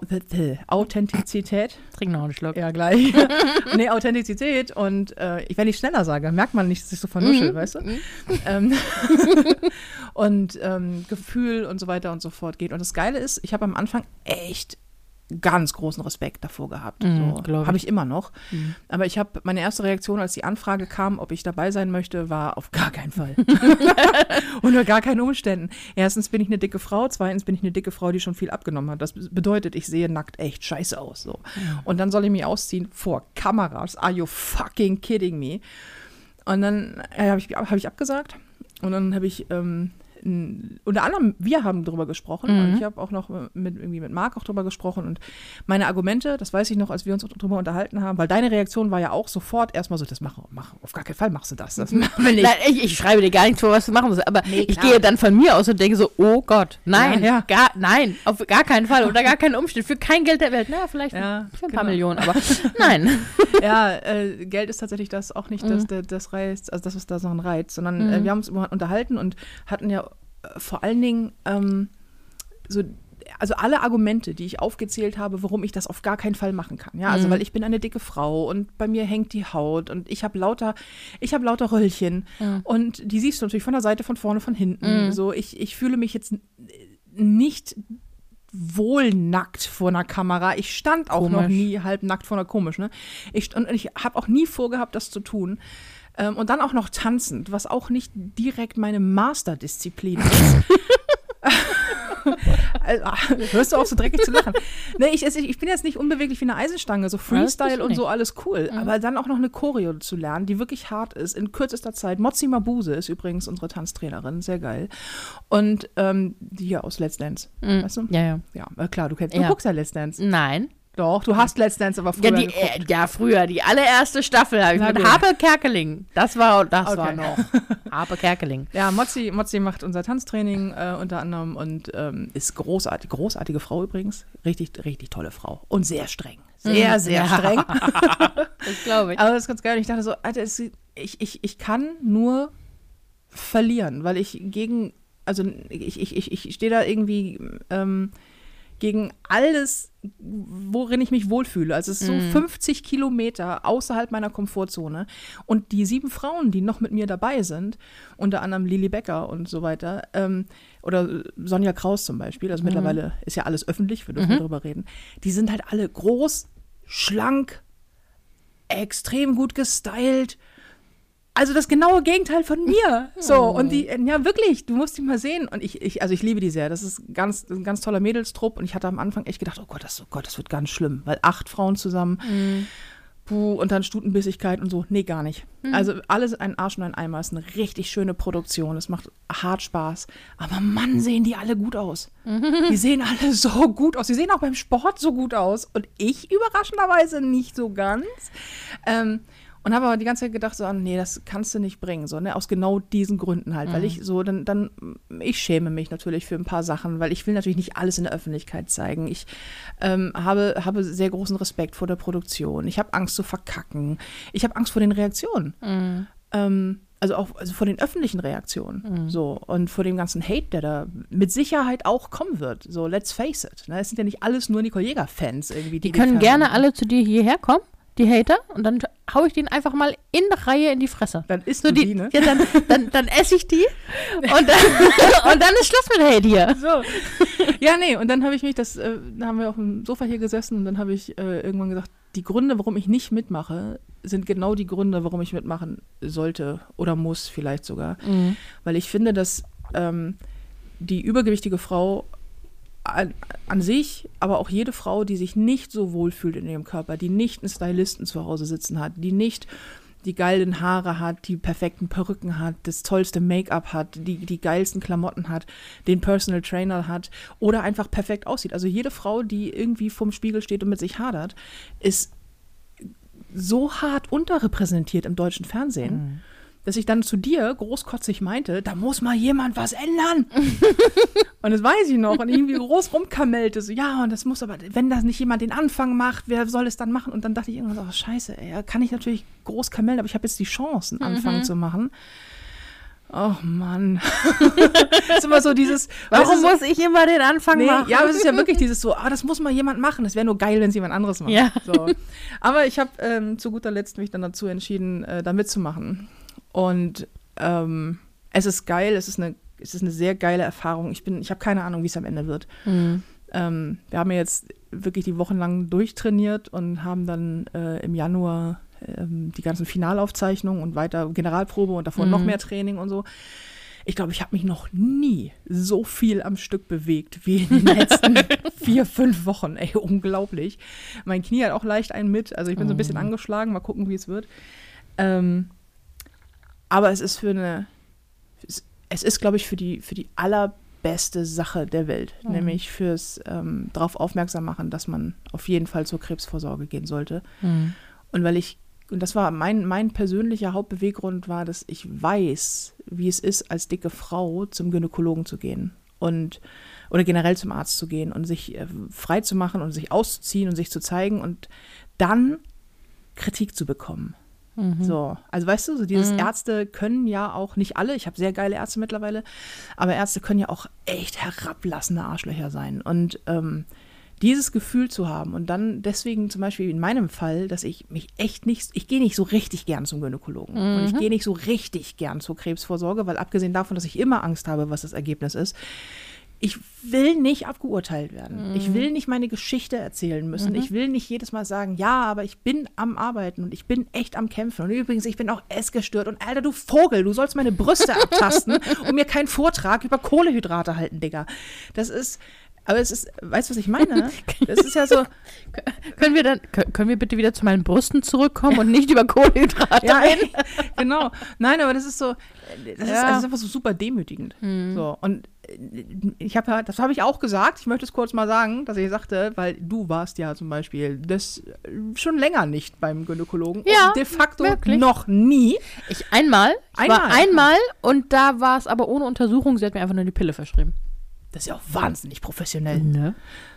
Speaker 1: Authentizität
Speaker 2: Trink noch einen Schluck.
Speaker 1: ja, gleich. nee, Authentizität und äh, wenn ich schneller sage, merkt man nicht, dass ich so vernuschel,
Speaker 2: Mhm.
Speaker 1: weißt du? Ähm, und ähm, Gefühl und so weiter und so fort geht. Und das Geile ist, ich habe am Anfang echt ganz großen Respekt davor gehabt.
Speaker 2: Mhm,
Speaker 1: so, habe
Speaker 2: ich.
Speaker 1: immer noch.
Speaker 2: Mhm.
Speaker 1: Aber ich habe meine erste Reaktion, als die Anfrage kam, ob ich dabei sein möchte, war auf gar keinen Fall. Unter gar keinen Umständen. Erstens bin ich eine dicke Frau, zweitens bin ich eine dicke Frau, die schon viel abgenommen hat. Das bedeutet, ich sehe nackt echt scheiße aus. So. Und dann soll ich mich ausziehen vor Kameras. Are you fucking kidding me? Und dann äh, habe ich, hab ich abgesagt. Und dann habe ich ähm, unter anderem, wir haben drüber gesprochen
Speaker 2: Mhm.
Speaker 1: und ich habe auch noch mit, irgendwie mit Marc auch drüber gesprochen und meine Argumente, das weiß ich noch, als wir uns drüber unterhalten haben, weil deine Reaktion war ja auch sofort erstmal so, das mach, mach auf gar keinen Fall machst du das, das machen wir nicht.
Speaker 2: Nein, ich, ich schreibe dir gar nicht vor, was du machen musst. Aber
Speaker 1: Nee,
Speaker 2: ich gehe dann von mir aus und denke so, oh Gott, nein,
Speaker 1: Ja, ja.
Speaker 2: Gar, nein, auf gar keinen Fall, unter gar keinen Umständen, für kein Geld der Welt. Na, vielleicht
Speaker 1: Ja,
Speaker 2: für ein paar
Speaker 1: genau.
Speaker 2: Millionen, aber nein.
Speaker 1: ja, äh, Geld ist tatsächlich das auch nicht
Speaker 2: Mhm.
Speaker 1: das, das, das Reiz, also das, was da so ein Reiz, sondern äh, wir haben uns unterhalten und hatten ja äh, vor allen Dingen ähm, so, also alle Argumente, die ich aufgezählt habe, warum ich das auf gar keinen Fall machen kann. Ja, also
Speaker 2: Mhm.
Speaker 1: weil ich bin eine dicke Frau und bei mir hängt die Haut und ich habe lauter, ich habe lauter Röllchen
Speaker 2: Mhm.
Speaker 1: und die siehst du natürlich von der Seite, von vorne, von hinten. So, ich, ich fühle mich jetzt nicht wohl nackt vor einer Kamera. Ich stand auch noch
Speaker 2: Komisch.
Speaker 1: nie halb nackt vor einer komisch, ne? Ich, und ich habe auch nie vorgehabt, das zu tun. Ähm, und dann auch noch tanzend, was auch nicht direkt meine Masterdisziplin ist. hörst du auf, so dreckig zu lachen? Nee, ich, ich bin jetzt nicht unbeweglich wie eine Eisenstange, so Freestyle und so alles cool. Aber dann auch noch eine Choreo zu lernen, die wirklich hart ist, in kürzester Zeit. Mozzi Mabuse ist übrigens unsere Tanztrainerin, sehr geil. Und ähm, die hier aus Let's Dance, weißt du?
Speaker 2: Ja, ja.
Speaker 1: Ja, äh, klar, du kennst, du
Speaker 2: Ja.
Speaker 1: guckst ja Let's Dance.
Speaker 2: Nein.
Speaker 1: Doch, du hast Let's Dance, aber früher
Speaker 2: Ja, die, äh, ja, früher, die allererste Staffel habe ich
Speaker 1: Na
Speaker 2: mit
Speaker 1: gut.
Speaker 2: Harpe Kerkeling. Das war, das
Speaker 1: Okay.
Speaker 2: war noch. Harpe Kerkeling.
Speaker 1: Ja, Mozzi, Mozzi macht unser Tanztraining äh, unter anderem und ähm, ist großartig, großartige Frau übrigens. Richtig, richtig tolle Frau. Und sehr streng. Sehr, sehr
Speaker 2: Mhm. Ja.
Speaker 1: streng.
Speaker 2: Das glaube ich.
Speaker 1: Aber das ist ganz geil. Und ich dachte so, Alter, es, ich, ich, ich kann nur verlieren, weil ich gegen, also ich, ich, ich, ich stehe da irgendwie ähm, gegen alles, worin ich mich wohlfühle. Also es ist so 50 Kilometer außerhalb meiner Komfortzone. Und die sieben Frauen, die noch mit mir dabei sind, unter anderem Lili Becker und so weiter, ähm, oder Sonja Kraus zum Beispiel, also mittlerweile ist ja alles öffentlich, wir dürfen darüber reden, die sind halt alle groß, schlank, extrem gut gestylt. Also das genaue Gegenteil von mir. So, und die, ja wirklich, du musst die mal sehen. Und ich, ich also ich liebe die sehr. Das ist ganz, ein ganz toller Mädelstrupp. Und ich hatte am Anfang echt gedacht, oh Gott, das, oh Gott, das wird ganz schlimm. Weil acht Frauen zusammen, puh, und dann Stutenbissigkeit und so. Nee, gar nicht. Also alles ein Arsch und ein Eimer. Es ist eine richtig schöne Produktion. Es macht hart Spaß. Aber Mann, sehen die alle gut aus. Die sehen alle so gut aus. Die sehen auch beim Sport so gut aus. Und ich überraschenderweise nicht so ganz. Ähm, und habe aber die ganze Zeit gedacht, so, ah, nee, das kannst du nicht bringen, so, ne, aus genau diesen Gründen halt, weil ich so, dann, dann, ich schäme mich natürlich für ein paar Sachen, weil ich will natürlich nicht alles in der Öffentlichkeit zeigen. Ich ähm, habe, habe sehr großen Respekt vor der Produktion. Ich habe Angst zu verkacken. Ich habe Angst vor den Reaktionen. Ähm, also auch also vor den öffentlichen Reaktionen. So, und vor dem ganzen Hate, der da mit Sicherheit auch kommen wird. So, let's face it. Ne? Es sind ja nicht alles nur Nicole Jäger-Fans irgendwie.
Speaker 2: Die können gerne alle zu dir hierher kommen, die Hater, und dann hau ich denen einfach mal in der Reihe in die Fresse.
Speaker 1: Dann isst
Speaker 2: So
Speaker 1: du
Speaker 2: die,
Speaker 1: die, ne?
Speaker 2: ja, dann, dann, dann esse ich die und dann, und dann ist Schluss mit Hate hier.
Speaker 1: So. Ja, nee, und dann habe ich mich, das, äh, da haben wir auf dem Sofa hier gesessen und dann habe ich äh, irgendwann gesagt, die Gründe, warum ich nicht mitmache, sind genau die Gründe, warum ich mitmachen sollte oder muss vielleicht sogar. Weil ich finde, dass ähm, die übergewichtige Frau an, an sich, aber auch jede Frau, die sich nicht so wohlfühlt in ihrem Körper, die nicht einen Stylisten zu Hause sitzen hat, die nicht die geilen Haare hat, die perfekten Perücken hat, das tollste Make-up hat, die die geilsten Klamotten hat, den Personal Trainer hat oder einfach perfekt aussieht. Also jede Frau, die irgendwie vorm Spiegel steht und mit sich hadert, ist so hart unterrepräsentiert im deutschen Fernsehen, dass ich dann zu dir großkotzig meinte, da muss mal jemand was ändern. und das weiß ich noch. Und irgendwie groß rumkamellte, so, ja, und das muss aber, wenn das nicht jemand den Anfang macht, wer soll es dann machen? Und dann dachte ich irgendwann so, oh, scheiße, ey, kann ich natürlich groß kamellen, aber ich habe jetzt die Chance, einen Anfang zu machen. Oh Mann. das ist immer so dieses.
Speaker 2: Warum muss ich immer den Anfang
Speaker 1: Nee,
Speaker 2: machen?
Speaker 1: ja, aber es ist ja wirklich dieses so, ah, das muss mal jemand machen. Es wäre nur geil, wenn es jemand anderes macht.
Speaker 2: Ja.
Speaker 1: So. Aber ich habe ähm, zu guter Letzt mich dann dazu entschieden, äh, da mitzumachen. Und ähm, es ist geil, es ist eine, es ist eine sehr geile Erfahrung. Ich bin, ich habe keine Ahnung, wie es am Ende wird.
Speaker 2: Mhm.
Speaker 1: Ähm, wir haben ja jetzt wirklich die Wochen lang durchtrainiert und haben dann äh, im Januar ähm, die ganzen Finalaufzeichnungen und weiter Generalprobe und davor noch mehr Training und so. Ich glaube, ich habe mich noch nie so viel am Stück bewegt wie in den letzten vier, fünf Wochen. Ey, unglaublich. Mein Knie hat auch leicht einen mit. Also ich bin so ein bisschen angeschlagen. Mal gucken, wie es wird. Ähm, aber es ist für eine, es, ist, glaube ich, für die, für die allerbeste Sache der Welt,
Speaker 2: Mhm.
Speaker 1: nämlich fürs ähm, darauf aufmerksam machen, dass man auf jeden Fall zur Krebsvorsorge gehen sollte.
Speaker 2: Mhm.
Speaker 1: Und weil ich, und das war mein, mein persönlicher Hauptbeweggrund war, dass ich weiß, wie es ist, als dicke Frau zum Gynäkologen zu gehen und oder generell zum Arzt zu gehen und sich äh, frei zu machen und sich auszuziehen und sich zu zeigen und dann Kritik zu bekommen.
Speaker 2: Mhm.
Speaker 1: So, also weißt du, so dieses Ärzte können ja auch nicht alle, ich habe sehr geile Ärzte mittlerweile, aber Ärzte können ja auch echt herablassende Arschlöcher sein. Und ähm, dieses Gefühl zu haben und dann deswegen zum Beispiel in meinem Fall, dass ich mich echt nicht, ich gehe nicht so richtig gern zum Gynäkologen und ich gehe nicht so richtig gern zur Krebsvorsorge, weil abgesehen davon, dass ich immer Angst habe, was das Ergebnis ist, ich will nicht abgeurteilt werden. Ich will nicht meine Geschichte erzählen müssen. Ich will nicht jedes Mal sagen, ja, aber ich bin am Arbeiten und ich bin echt am Kämpfen. Und übrigens, ich bin auch essgestört. Und Alter, du Vogel, du sollst meine Brüste abtasten und mir keinen Vortrag über Kohlehydrate halten, Digga. Das ist, aber es ist, weißt du, was ich meine? Das ist ja so,
Speaker 2: Können wir dann, kö- können wir bitte wieder zu meinen Brüsten zurückkommen und nicht über Kohlenhydrate
Speaker 1: ja,
Speaker 2: reden?
Speaker 1: genau. Nein, aber das ist so, das ist,
Speaker 2: Ja.
Speaker 1: also ist einfach so super demütigend. So, und ich habe ja, das habe ich auch gesagt, ich möchte es kurz mal sagen, dass ich sagte, weil du warst ja zum Beispiel das äh, schon länger nicht beim Gynäkologen.
Speaker 2: Ja,
Speaker 1: und de facto
Speaker 2: wirklich.
Speaker 1: noch nie.
Speaker 2: Ich einmal, ich war
Speaker 1: Einmal.
Speaker 2: einmal und da war es aber ohne Untersuchung, sie hat mir einfach nur die Pille verschrieben.
Speaker 1: Das ist ja auch wahnsinnig professionell.
Speaker 2: Ne?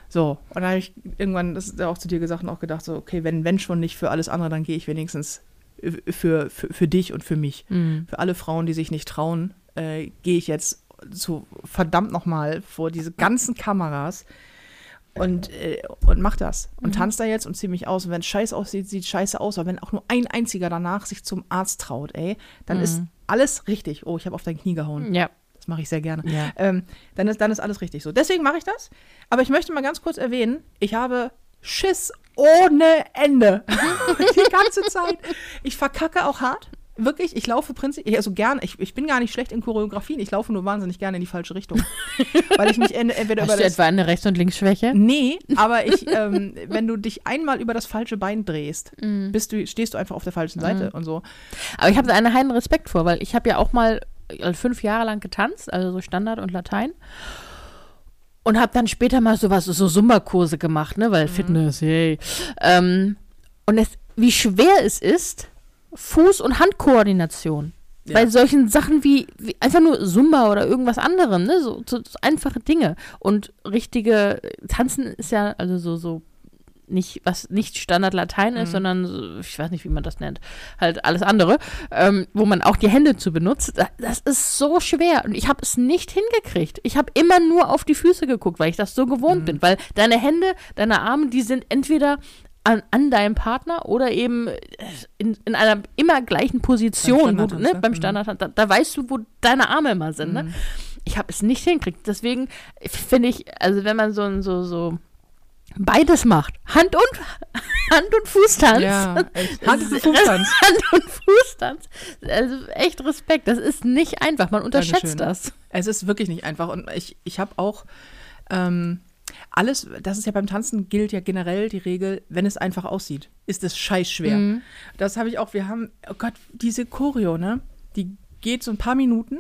Speaker 1: So, und dann habe ich irgendwann das ist auch zu dir gesagt und auch gedacht, so, okay, wenn, wenn schon nicht für alles andere, dann gehe ich wenigstens für, für, für dich und für mich.
Speaker 2: Mhm.
Speaker 1: Für alle Frauen, die sich nicht trauen, äh, gehe ich jetzt so verdammt nochmal vor diese ganzen Kameras und, äh, und mach das. Und tanz da jetzt und zieh mich aus. Und wenn es scheiße aussieht, sieht scheiße aus. Aber wenn auch nur ein einziger danach sich zum Arzt traut, ey, dann ist alles richtig. Oh, ich habe auf dein Knie gehauen.
Speaker 2: Ja.
Speaker 1: Das mache ich sehr gerne.
Speaker 2: Ja.
Speaker 1: Ähm, dann, ist, dann ist alles richtig so. Deswegen mache ich das. Aber ich möchte mal ganz kurz erwähnen, ich habe Schiss ohne Ende. Die ganze Zeit. Ich verkacke auch hart. Wirklich, ich laufe prinzipiell, also gern, ich, ich bin gar nicht schlecht in Choreografien, ich laufe nur wahnsinnig gerne in die falsche Richtung. Weil ich mich en- entweder
Speaker 2: Hast
Speaker 1: über
Speaker 2: du
Speaker 1: das.
Speaker 2: etwa eine Rechts- und Linksschwäche?
Speaker 1: Nee, aber ich, ähm, wenn du dich einmal über das falsche Bein drehst,
Speaker 2: Mhm.
Speaker 1: bist du, stehst du einfach auf der falschen Seite und so.
Speaker 2: Aber ich habe da einen heiden Respekt vor, weil ich habe ja auch mal äh, fünf Jahre lang getanzt, also so Standard und Latein. Und habe dann später mal sowas, so Sumba-Kurse gemacht, ne, weil Fitness, yay. Ähm, und es, wie schwer es ist, Fuß- und Handkoordination.
Speaker 1: Ja.
Speaker 2: Bei solchen Sachen wie, wie einfach nur Zumba oder irgendwas anderem, ne? So, so, so einfache Dinge. Und richtige Tanzen ist ja, also so, so nicht, was nicht Standard Latein ist, sondern so, ich weiß nicht, wie man das nennt, halt alles andere, ähm, wo man auch die Hände zu benutzt. Da- Das ist so schwer und ich habe es nicht hingekriegt. Ich habe immer nur auf die Füße geguckt, weil ich das so gewohnt bin, weil deine Hände, deine Arme, die sind entweder an, an deinem Partner oder eben in, in einer immer gleichen Position, wo du,
Speaker 1: Standardtanz,
Speaker 2: ne, beim
Speaker 1: Mhm.
Speaker 2: Standard, da, da weißt du, wo deine Arme immer sind. Ne? Ich habe es nicht hingekriegt. Deswegen finde ich, also wenn man so ein so, so beides macht, Hand und Hand und Fußtanz.
Speaker 1: echt. Hand und Fußtanz.
Speaker 2: Hand und Fußtanz. Also echt Respekt. Das ist nicht einfach. Man unterschätzt
Speaker 1: Dankeschön.
Speaker 2: das.
Speaker 1: Es ist wirklich nicht einfach. Und ich, ich habe auch ähm, alles, das ist ja beim Tanzen gilt ja generell die Regel, wenn es einfach aussieht, ist es scheiß schwer.
Speaker 2: Mhm.
Speaker 1: Das habe ich auch, wir haben, oh Gott, diese Choreo, ne? Die geht so ein paar Minuten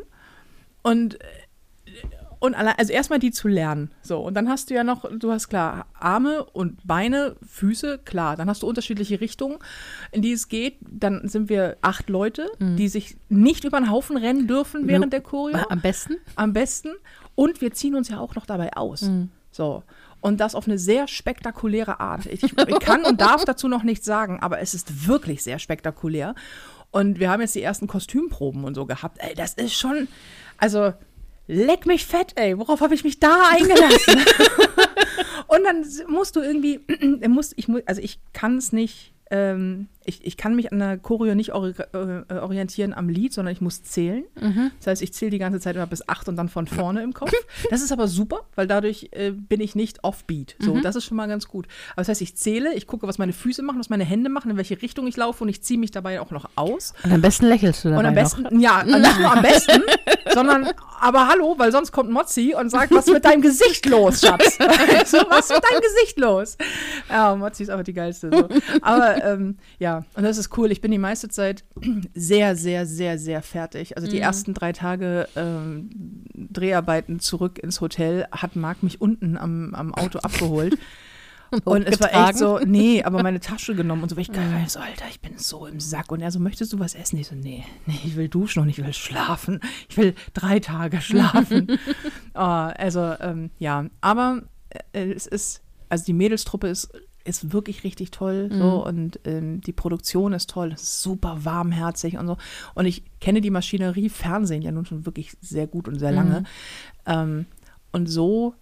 Speaker 1: und und allein, also erstmal die zu lernen. So, und dann hast du ja noch, du hast klar Arme und Beine, Füße, klar. Dann hast du unterschiedliche Richtungen, in die es geht. Dann sind wir acht Leute, die sich nicht über den Haufen rennen dürfen während der Choreo.
Speaker 2: Am besten.
Speaker 1: Am besten. Und wir ziehen uns ja auch noch dabei aus. So. Und das auf eine sehr spektakuläre Art. Ich, ich kann und darf dazu noch nichts sagen, aber es ist wirklich sehr spektakulär. Und wir haben jetzt die ersten Kostümproben und so gehabt. Ey, das ist schon, also leck mich fett, ey. Worauf habe ich mich da eingelassen? und dann musst du irgendwie, musst, ich, also ich kann es nicht, ähm, ich, ich kann mich an der Choreo nicht ori äh, orientieren am Lied, sondern ich muss zählen. Das heißt, ich zähle die ganze Zeit immer bis acht und dann von vorne im Kopf. Das ist aber super, weil dadurch äh, bin ich nicht offbeat. So, das ist schon mal ganz gut. Aber das heißt, ich zähle, ich gucke, was meine Füße machen, was meine Hände machen, in welche Richtung ich laufe und ich ziehe mich dabei auch noch aus.
Speaker 2: Und am besten lächelst du dabei
Speaker 1: Und am
Speaker 2: noch.
Speaker 1: besten, ja, nicht nur am besten, sondern, aber hallo, weil sonst kommt Mozzi und sagt, was ist mit deinem Gesicht los, Schatz? so, was ist mit deinem Gesicht los? Ja, Mozzi ist aber die geilste. So. Aber ähm, ja, Ja, und das ist cool. Ich bin die meiste Zeit sehr, sehr, sehr, sehr fertig. Also die
Speaker 2: Mhm.
Speaker 1: ersten drei Tage ähm, Dreharbeiten zurück ins Hotel hat Marc mich unten am, am Auto abgeholt. Und es war echt so, nee, aber meine Tasche genommen und so, weil ich geil war, so, Alter, ich bin so im Sack. Und er so, möchtest du was essen? Ich so, nee, nee, ich will duschen und ich will schlafen. Ich will drei Tage schlafen. oh, also, ähm, ja, aber äh, es ist, also die Mädelstruppe ist, ist wirklich richtig toll so und ähm, die Produktion ist toll, ist super warmherzig und so. Und ich kenne die Maschinerie Fernsehen ja nun schon wirklich sehr gut und sehr lange. Ähm, und so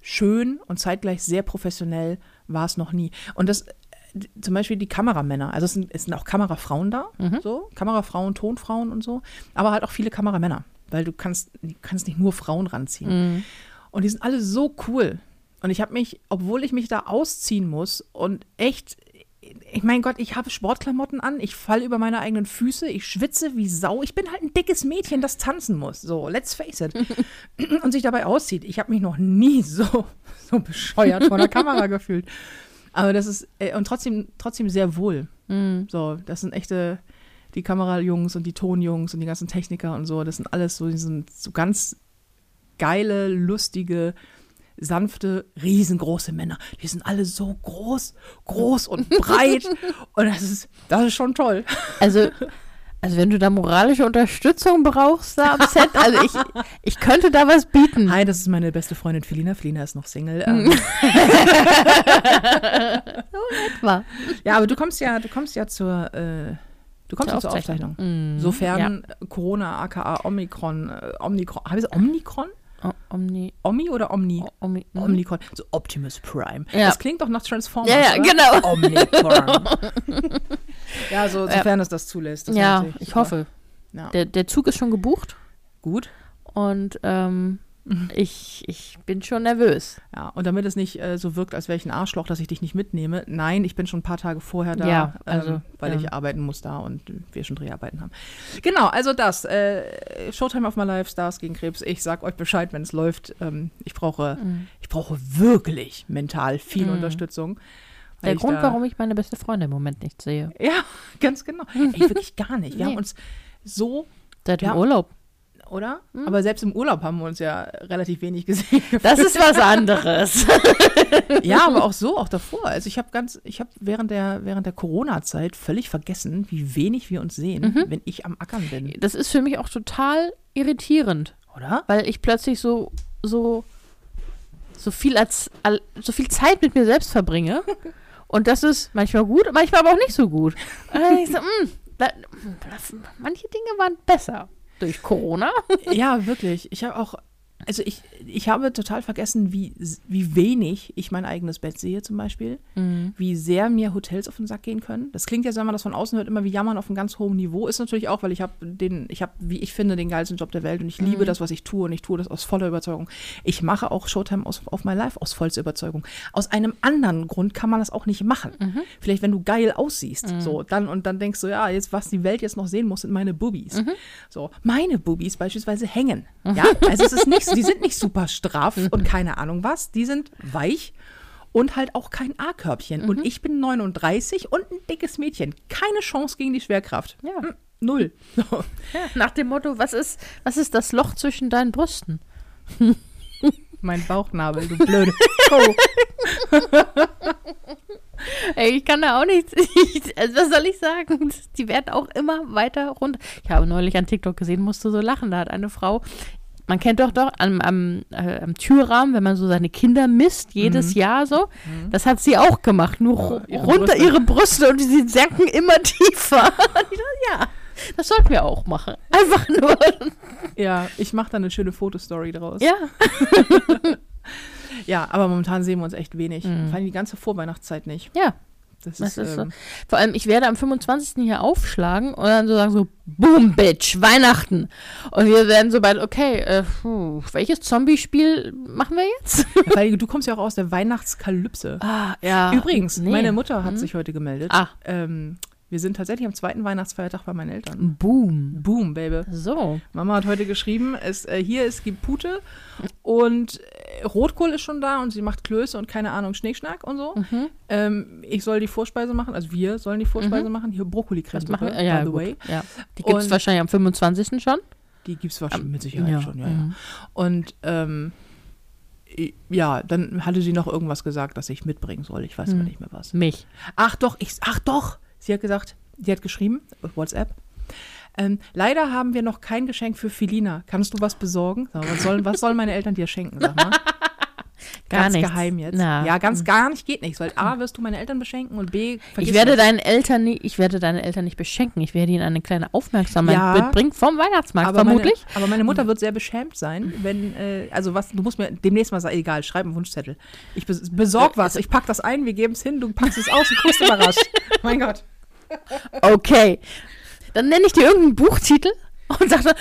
Speaker 1: schön und zeitgleich sehr professionell war es noch nie. Und das, äh, zum Beispiel die Kameramänner, also es sind, es sind auch Kamerafrauen da, so, Kamerafrauen, Tonfrauen und so, aber halt auch viele Kameramänner, weil du kannst, du kannst nicht nur Frauen ranziehen. Und die sind alle so cool. Und ich habe mich, obwohl ich mich da ausziehen muss und echt, ich mein Gott, ich habe Sportklamotten an, ich falle über meine eigenen Füße, ich schwitze wie Sau. Ich bin halt ein dickes Mädchen, das tanzen muss. So, let's face it. Und sich dabei auszieht. Ich habe mich noch nie so, so bescheuert vor der Kamera gefühlt. Aber das ist, äh, und trotzdem, trotzdem sehr wohl. So, das sind echte, die Kamerajungs und die Tonjungs und die ganzen Techniker und so, das sind alles so, die sind so ganz geile, lustige, sanfte, riesengroße Männer. Die sind alle so groß, groß und breit. und das ist, das ist schon toll.
Speaker 2: Also, also wenn du da moralische Unterstützung brauchst da am Set, also ich, ich könnte da was bieten.
Speaker 1: Hi, das ist meine beste Freundin Felina. Felina ist noch Single. Ähm,
Speaker 2: Etwa.
Speaker 1: ja, aber du kommst ja, du kommst ja zur, äh, du kommst ja zur Aufzeichnung.
Speaker 2: Mhm.
Speaker 1: Sofern Corona, aka Omikron, äh, Omikron, habe ich es Omikron?
Speaker 2: O- Omni,
Speaker 1: Omi oder Omni?
Speaker 2: Omni, mhm.
Speaker 1: Omnicron. So Optimus Prime.
Speaker 2: Ja.
Speaker 1: Das klingt doch nach Transformers.
Speaker 2: Ja, ja, genau.
Speaker 1: Omnicron. ja, so, sofern es das zulässt. Das
Speaker 2: Ja, ich
Speaker 1: super.
Speaker 2: hoffe.
Speaker 1: Ja.
Speaker 2: Der, der Zug ist schon gebucht
Speaker 1: Gut.
Speaker 2: und ähm. ich, ich bin schon nervös.
Speaker 1: Ja, und damit es nicht äh, so wirkt, als wäre ich ein Arschloch, dass ich dich nicht mitnehme. Nein, ich bin schon ein paar Tage vorher da,
Speaker 2: Ja, also,
Speaker 1: ähm, weil
Speaker 2: ja.
Speaker 1: ich arbeiten muss da und wir schon Dreharbeiten haben. Genau, also das. Äh, Showtime of My Life, Stars gegen Krebs. Ich sag euch Bescheid, wenn es läuft. Ähm, ich, brauche,
Speaker 2: Mhm.
Speaker 1: ich brauche wirklich mental viel Unterstützung. weil
Speaker 2: Der Grund, warum ich meine beste Freundin im Moment nicht sehe.
Speaker 1: Ja, ganz genau. Ey, wirklich gar nicht. Wir
Speaker 2: Nee.
Speaker 1: haben uns so,
Speaker 2: Seit dem
Speaker 1: Ja.
Speaker 2: Urlaub.
Speaker 1: Oder?
Speaker 2: Hm.
Speaker 1: Aber selbst im Urlaub haben wir uns ja relativ wenig gesehen.
Speaker 2: Das ist was anderes.
Speaker 1: ja, aber auch so, auch davor. Also ich habe ganz, ich habe während der, während der Corona-Zeit völlig vergessen, wie wenig wir uns sehen,
Speaker 2: Mhm.
Speaker 1: wenn ich am Ackern bin.
Speaker 2: Das ist für mich auch total irritierend,
Speaker 1: Oder?
Speaker 2: weil ich plötzlich so, so, so viel als, al- so viel Zeit mit mir selbst verbringe. Und das ist manchmal gut, manchmal aber auch nicht so gut. Und dann denk ich so, mm, da, das, manche Dinge waren besser durch Corona.
Speaker 1: Ja, wirklich. Ich habe auch, also ich, ich habe total vergessen, wie, wie wenig ich mein eigenes Bett sehe zum Beispiel. Wie sehr mir Hotels auf den Sack gehen können. Das klingt ja, wenn man das von außen hört, immer wie Jammern auf einem ganz hohen Niveau. Ist natürlich auch, weil ich habe den, ich habe, wie ich finde, den geilsten Job der Welt und ich liebe das, was ich tue und ich tue das aus voller Überzeugung. Ich mache auch Showtime aus, auf My Life aus vollster Überzeugung. Aus einem anderen Grund kann man das auch nicht machen. Vielleicht, wenn du geil aussiehst, so, dann und dann denkst du, ja, jetzt, was die Welt jetzt noch sehen muss, sind meine Boobies. So, meine Boobies beispielsweise hängen. Ja, also es ist nicht, so- die sind nicht super straff und keine Ahnung was, die sind weich und halt auch kein A-Körbchen. Und ich bin 39 und ein dickes Mädchen. Keine Chance gegen die Schwerkraft.
Speaker 2: Ja.
Speaker 1: Hm, Null. So.
Speaker 2: Nach dem Motto, was ist, was ist das Loch zwischen deinen Brüsten?
Speaker 1: Mein Bauchnabel, du blöde. Oh.
Speaker 2: Ey, ich kann da auch nichts. Ich, also was soll ich sagen? Die werden auch immer weiter runter. Ich habe neulich an TikTok gesehen, musste so lachen. Da hat eine Frau, man kennt doch doch am, am, äh, am Türrahmen, wenn man so seine Kinder misst, jedes Jahr so. Das hat sie auch gemacht, nur ru-
Speaker 1: ihre
Speaker 2: runter
Speaker 1: Brüste.
Speaker 2: ihre Brüste und sie senken immer tiefer. Ja, das sollten wir auch machen. Einfach nur.
Speaker 1: Ja, ich mache da eine schöne Fotostory draus.
Speaker 2: Ja.
Speaker 1: Ja, aber momentan sehen wir uns echt wenig. Vor allem die ganze Vorweihnachtszeit nicht.
Speaker 2: Ja.
Speaker 1: Das, ist,
Speaker 2: ist so.
Speaker 1: ähm,
Speaker 2: Vor allem, ich werde am 25. hier aufschlagen und dann so sagen so, Boom, Bitch, Weihnachten. Und wir werden so bald, okay, äh, puh, welches Zombie-Spiel machen wir jetzt?
Speaker 1: weil du kommst ja auch aus der Weihnachtskalypse.
Speaker 2: Ah, ja.
Speaker 1: Übrigens,
Speaker 2: Nee.
Speaker 1: meine Mutter hat
Speaker 2: Hm?
Speaker 1: sich heute gemeldet.
Speaker 2: Ah.
Speaker 1: Ähm, Wir sind tatsächlich am zweiten Weihnachtsfeiertag bei meinen Eltern.
Speaker 2: Boom.
Speaker 1: Boom, Baby.
Speaker 2: So.
Speaker 1: Mama hat heute geschrieben, es, äh, hier ist gibt Pute und äh, Rotkohl ist schon da und sie macht Klöße und keine Ahnung, Schnickschnack und so.
Speaker 2: Mhm.
Speaker 1: Ähm, ich soll die Vorspeise machen, also wir sollen die Vorspeise machen. Hier brokkoli
Speaker 2: Das machen wir.
Speaker 1: by
Speaker 2: Ja,
Speaker 1: the
Speaker 2: gut.
Speaker 1: way.
Speaker 2: ja. Die gibt es wahrscheinlich am 25. schon.
Speaker 1: Die gibt es wahrscheinlich mit Sicherheit schon, ja, ja.
Speaker 2: Mhm.
Speaker 1: Und ähm, ja, dann hatte sie noch irgendwas gesagt, dass ich mitbringen soll. Ich weiß aber nicht mehr was.
Speaker 2: Mich.
Speaker 1: Ach doch, ich, ach doch. Sie hat gesagt, sie hat geschrieben, WhatsApp. Ähm, leider haben wir noch kein Geschenk für Felina. Kannst du was besorgen? Sag Was sollen, was sollen meine Eltern dir schenken? Sag mal.
Speaker 2: Gar
Speaker 1: ganz
Speaker 2: nichts.
Speaker 1: geheim jetzt.
Speaker 2: Na.
Speaker 1: Ja, ganz gar nicht geht nichts, weil A, wirst du meine Eltern beschenken und B,
Speaker 2: Ich werde
Speaker 1: was.
Speaker 2: deinen Eltern nie, ich werde deine Eltern nicht beschenken. Ich werde ihnen eine kleine Aufmerksamkeit
Speaker 1: Ja.
Speaker 2: mitbringen vom Weihnachtsmarkt
Speaker 1: aber
Speaker 2: vermutlich.
Speaker 1: Meine, aber meine Mutter wird sehr beschämt sein, wenn, äh, also was, du musst mir demnächst mal sagen, egal, schreib einen Wunschzettel. Ich bes besorg was, ich pack das ein, wir geben es hin, du packst es aus und guckst überrascht. mein Gott.
Speaker 2: Okay. Dann nenne ich dir irgendeinen Buchtitel und sage,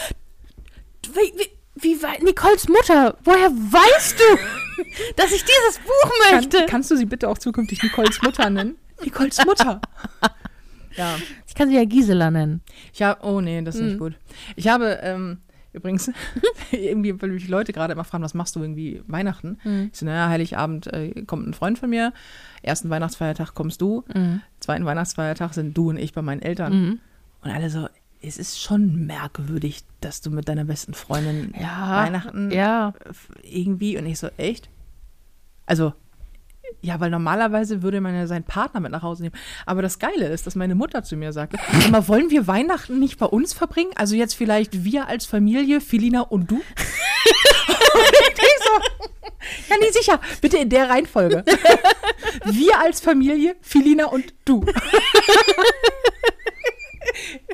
Speaker 2: wie, wie, wie wei- Nicoles Mutter, woher weißt du, dass ich dieses Buch
Speaker 1: Kann,
Speaker 2: möchte?
Speaker 1: kannst du sie bitte auch zukünftig Nicoles Mutter nennen? Nicoles Mutter. ja.
Speaker 2: ich kann sie ja Gisela nennen.
Speaker 1: Ich habe, oh nee, das ist
Speaker 2: Mhm.
Speaker 1: nicht gut. Ich habe, ähm, übrigens, irgendwie, weil mich Leute gerade immer fragen, was machst du irgendwie Weihnachten?
Speaker 2: Mhm.
Speaker 1: Ich so, naja, Heiligabend äh, kommt ein Freund von mir, ersten Weihnachtsfeiertag kommst du,
Speaker 2: Mhm.
Speaker 1: zweiten Weihnachtsfeiertag sind du und ich bei meinen Eltern.
Speaker 2: Mhm.
Speaker 1: Und alle so, es ist schon merkwürdig, dass du mit deiner besten Freundin
Speaker 2: Ja.
Speaker 1: Weihnachten
Speaker 2: Ja.
Speaker 1: irgendwie und ich so, echt? Also, ja, weil normalerweise würde man ja seinen Partner mit nach Hause nehmen. Aber das Geile ist, dass meine Mutter zu mir sagte, "Sag mal, wollen wir Weihnachten nicht bei uns verbringen? Also jetzt vielleicht wir als Familie, Felina und du? und ich so, ja, nee, sicher. Bitte in der Reihenfolge. wir als Familie, Felina und du.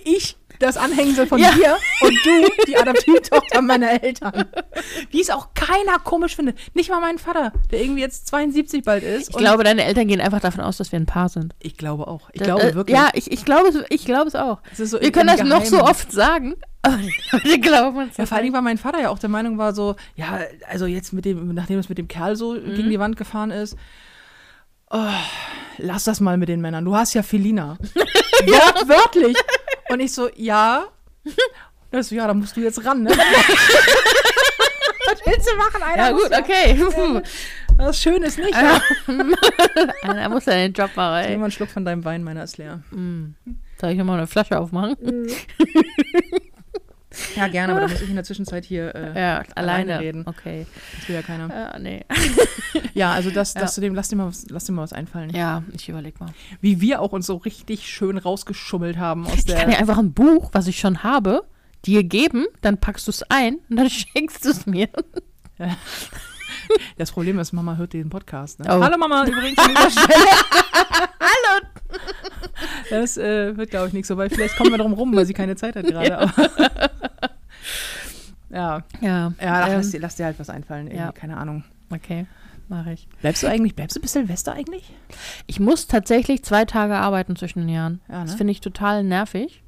Speaker 1: ich das Anhängsel von
Speaker 2: Ja.
Speaker 1: dir und du die Adoptivtochter meiner Eltern. Die es auch keiner komisch findet. Nicht mal mein Vater, der irgendwie jetzt 72 bald ist.
Speaker 2: Ich glaube, deine Eltern gehen einfach davon aus, dass wir ein Paar sind.
Speaker 1: ich glaube auch. Ich
Speaker 2: Da-
Speaker 1: glaube
Speaker 2: äh,
Speaker 1: wirklich.
Speaker 2: Ja, ich, ich glaube es ich glaube es auch.
Speaker 1: Es so
Speaker 2: Wir können das noch so oft sagen, aber die Leute glauben uns
Speaker 1: Ja, vor Dingen war mein Vater ja auch der Meinung war so, ja, also jetzt mit dem, nachdem es mit dem Kerl so
Speaker 2: Mhm.
Speaker 1: gegen die Wand gefahren ist, oh, lass das mal mit den Männern. Du hast ja Felina. Wort, wörtlich. Und ich so, ja. Und er so, ja, da musst du jetzt ran, ne? Was willst du machen? Einer
Speaker 2: Ja, gut, okay.
Speaker 1: Das Schöne ist nicht. Ja.
Speaker 2: Einer muss ja den Job machen,
Speaker 1: Nimm
Speaker 2: ey.
Speaker 1: mal einen Schluck von deinem Wein, meiner ist leer.
Speaker 2: Soll ich nochmal eine Flasche aufmachen?
Speaker 1: Ja, gerne, aber da muss ich in der Zwischenzeit hier äh,
Speaker 2: Ja, alleine.
Speaker 1: reden.
Speaker 2: Okay.
Speaker 1: Das will ja keiner.
Speaker 2: Ja, nee.
Speaker 1: Ja, also das, das
Speaker 2: Ja.
Speaker 1: zu dem, lass dir mal was, lass dir mal was einfallen.
Speaker 2: Ja, ich überleg mal.
Speaker 1: Wie wir auch uns so richtig schön rausgeschummelt haben aus
Speaker 2: Ich kann dir
Speaker 1: der.
Speaker 2: einfach ein Buch, was ich schon habe, dir geben, dann packst du es ein und dann schenkst du es mir.
Speaker 1: Das Problem ist, Mama hört den Podcast. Ne?
Speaker 2: Oh.
Speaker 1: Hallo Mama, übrigens an dieser Stelle. Hallo. Das äh, wird, glaube ich, nicht so, weil vielleicht kommen wir drum rum, weil sie keine Zeit hat gerade. aber- Ja,
Speaker 2: Ja,
Speaker 1: ja,
Speaker 2: ähm,
Speaker 1: lass, dir, lass dir halt was einfallen. Irgendwie,
Speaker 2: ja.
Speaker 1: Keine Ahnung.
Speaker 2: okay, mache ich.
Speaker 1: Bleibst du eigentlich, bleibst du bis Silvester eigentlich?
Speaker 2: Ich muss tatsächlich zwei Tage arbeiten zwischen den Jahren.
Speaker 1: Ja, ne?
Speaker 2: Das finde ich total nervig.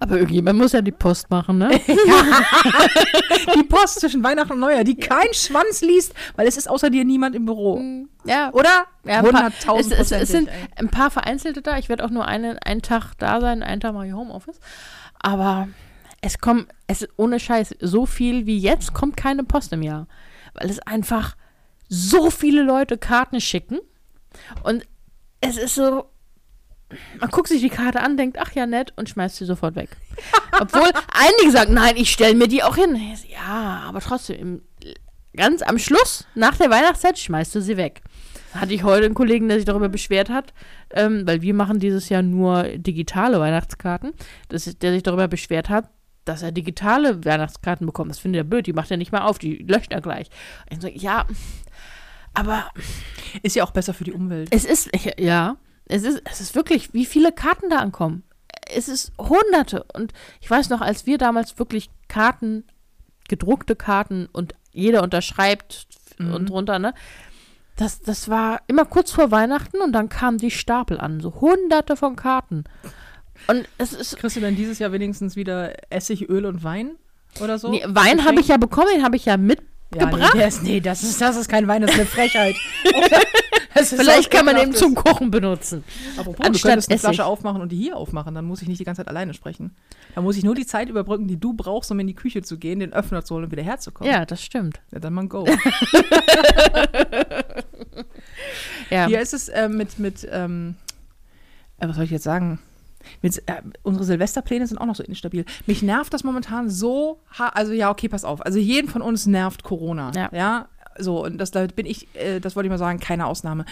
Speaker 2: Aber irgendjemand muss ja die Post machen, ne?
Speaker 1: Die Post zwischen Weihnachten und Neujahr, die kein Schwanz liest, weil es ist außer dir niemand im Büro.
Speaker 2: ja.
Speaker 1: Oder?
Speaker 2: Ja, ein paar,
Speaker 1: 100.000
Speaker 2: es, es, es sind ein paar Vereinzelte da. Ich werde auch nur einen, einen Tag da sein, einen Tag mache ich Homeoffice. Aber es kommt, es ohne Scheiß, so viel wie jetzt kommt keine Post im Jahr. Weil es einfach so viele Leute Karten schicken. Und es ist so, man guckt sich die Karte an, denkt, ach ja, nett, und schmeißt sie sofort weg. Obwohl einige sagen, nein, ich stelle mir die auch hin. Ja, aber trotzdem, ganz am Schluss, nach der Weihnachtszeit, schmeißt du sie weg. Hatte ich heute einen Kollegen, der sich darüber beschwert hat, ähm, weil wir machen dieses Jahr nur digitale Weihnachtskarten, das, ist- der sich darüber beschwert hat, dass er digitale Weihnachtskarten bekommt. Das findet er blöd, die macht er nicht mehr auf, die löscht er gleich. Ich so, ja, aber
Speaker 1: Ist ja auch besser für die Umwelt.
Speaker 2: es ist, ja, es ist, es ist wirklich, wie viele Karten da ankommen. Es ist hunderte. Und ich weiß noch, als wir damals wirklich Karten, gedruckte Karten und jeder unterschreibt und drunter, ne? Das, das war immer kurz vor Weihnachten und dann kamen die Stapel an, so hunderte von Karten. Und es ist,
Speaker 1: Kriegst du denn dieses Jahr wenigstens wieder Essig, Öl und Wein oder so?
Speaker 2: nee, Wein habe ich ja bekommen, den habe ich ja mit,
Speaker 1: Ja. Nee, ist, nee das, ist, das ist kein Wein, das ist eine Frechheit.
Speaker 2: Vielleicht kann man
Speaker 1: ekelhaft.
Speaker 2: zum Kochen benutzen.
Speaker 1: Apropos, du
Speaker 2: anstatt
Speaker 1: könntest eine
Speaker 2: Essig.
Speaker 1: Flasche aufmachen und die hier aufmachen, dann muss ich nicht die ganze Zeit alleine sprechen. Da muss ich nur die Zeit überbrücken, die du brauchst, um in die Küche zu gehen, den Öffner zu holen und wieder herzukommen.
Speaker 2: Ja, das stimmt.
Speaker 1: Ja, dann mal go.
Speaker 2: Ja.
Speaker 1: Hier ist es äh, mit, mit ähm, äh, was soll ich jetzt sagen? Mit, äh, unsere Silvesterpläne sind auch noch so instabil. Mich nervt das momentan so, ha also ja, okay, pass auf. Also jeden von uns nervt Corona.
Speaker 2: Ja.
Speaker 1: so, und das da bin ich, äh, das wollte ich mal sagen, keine Ausnahme.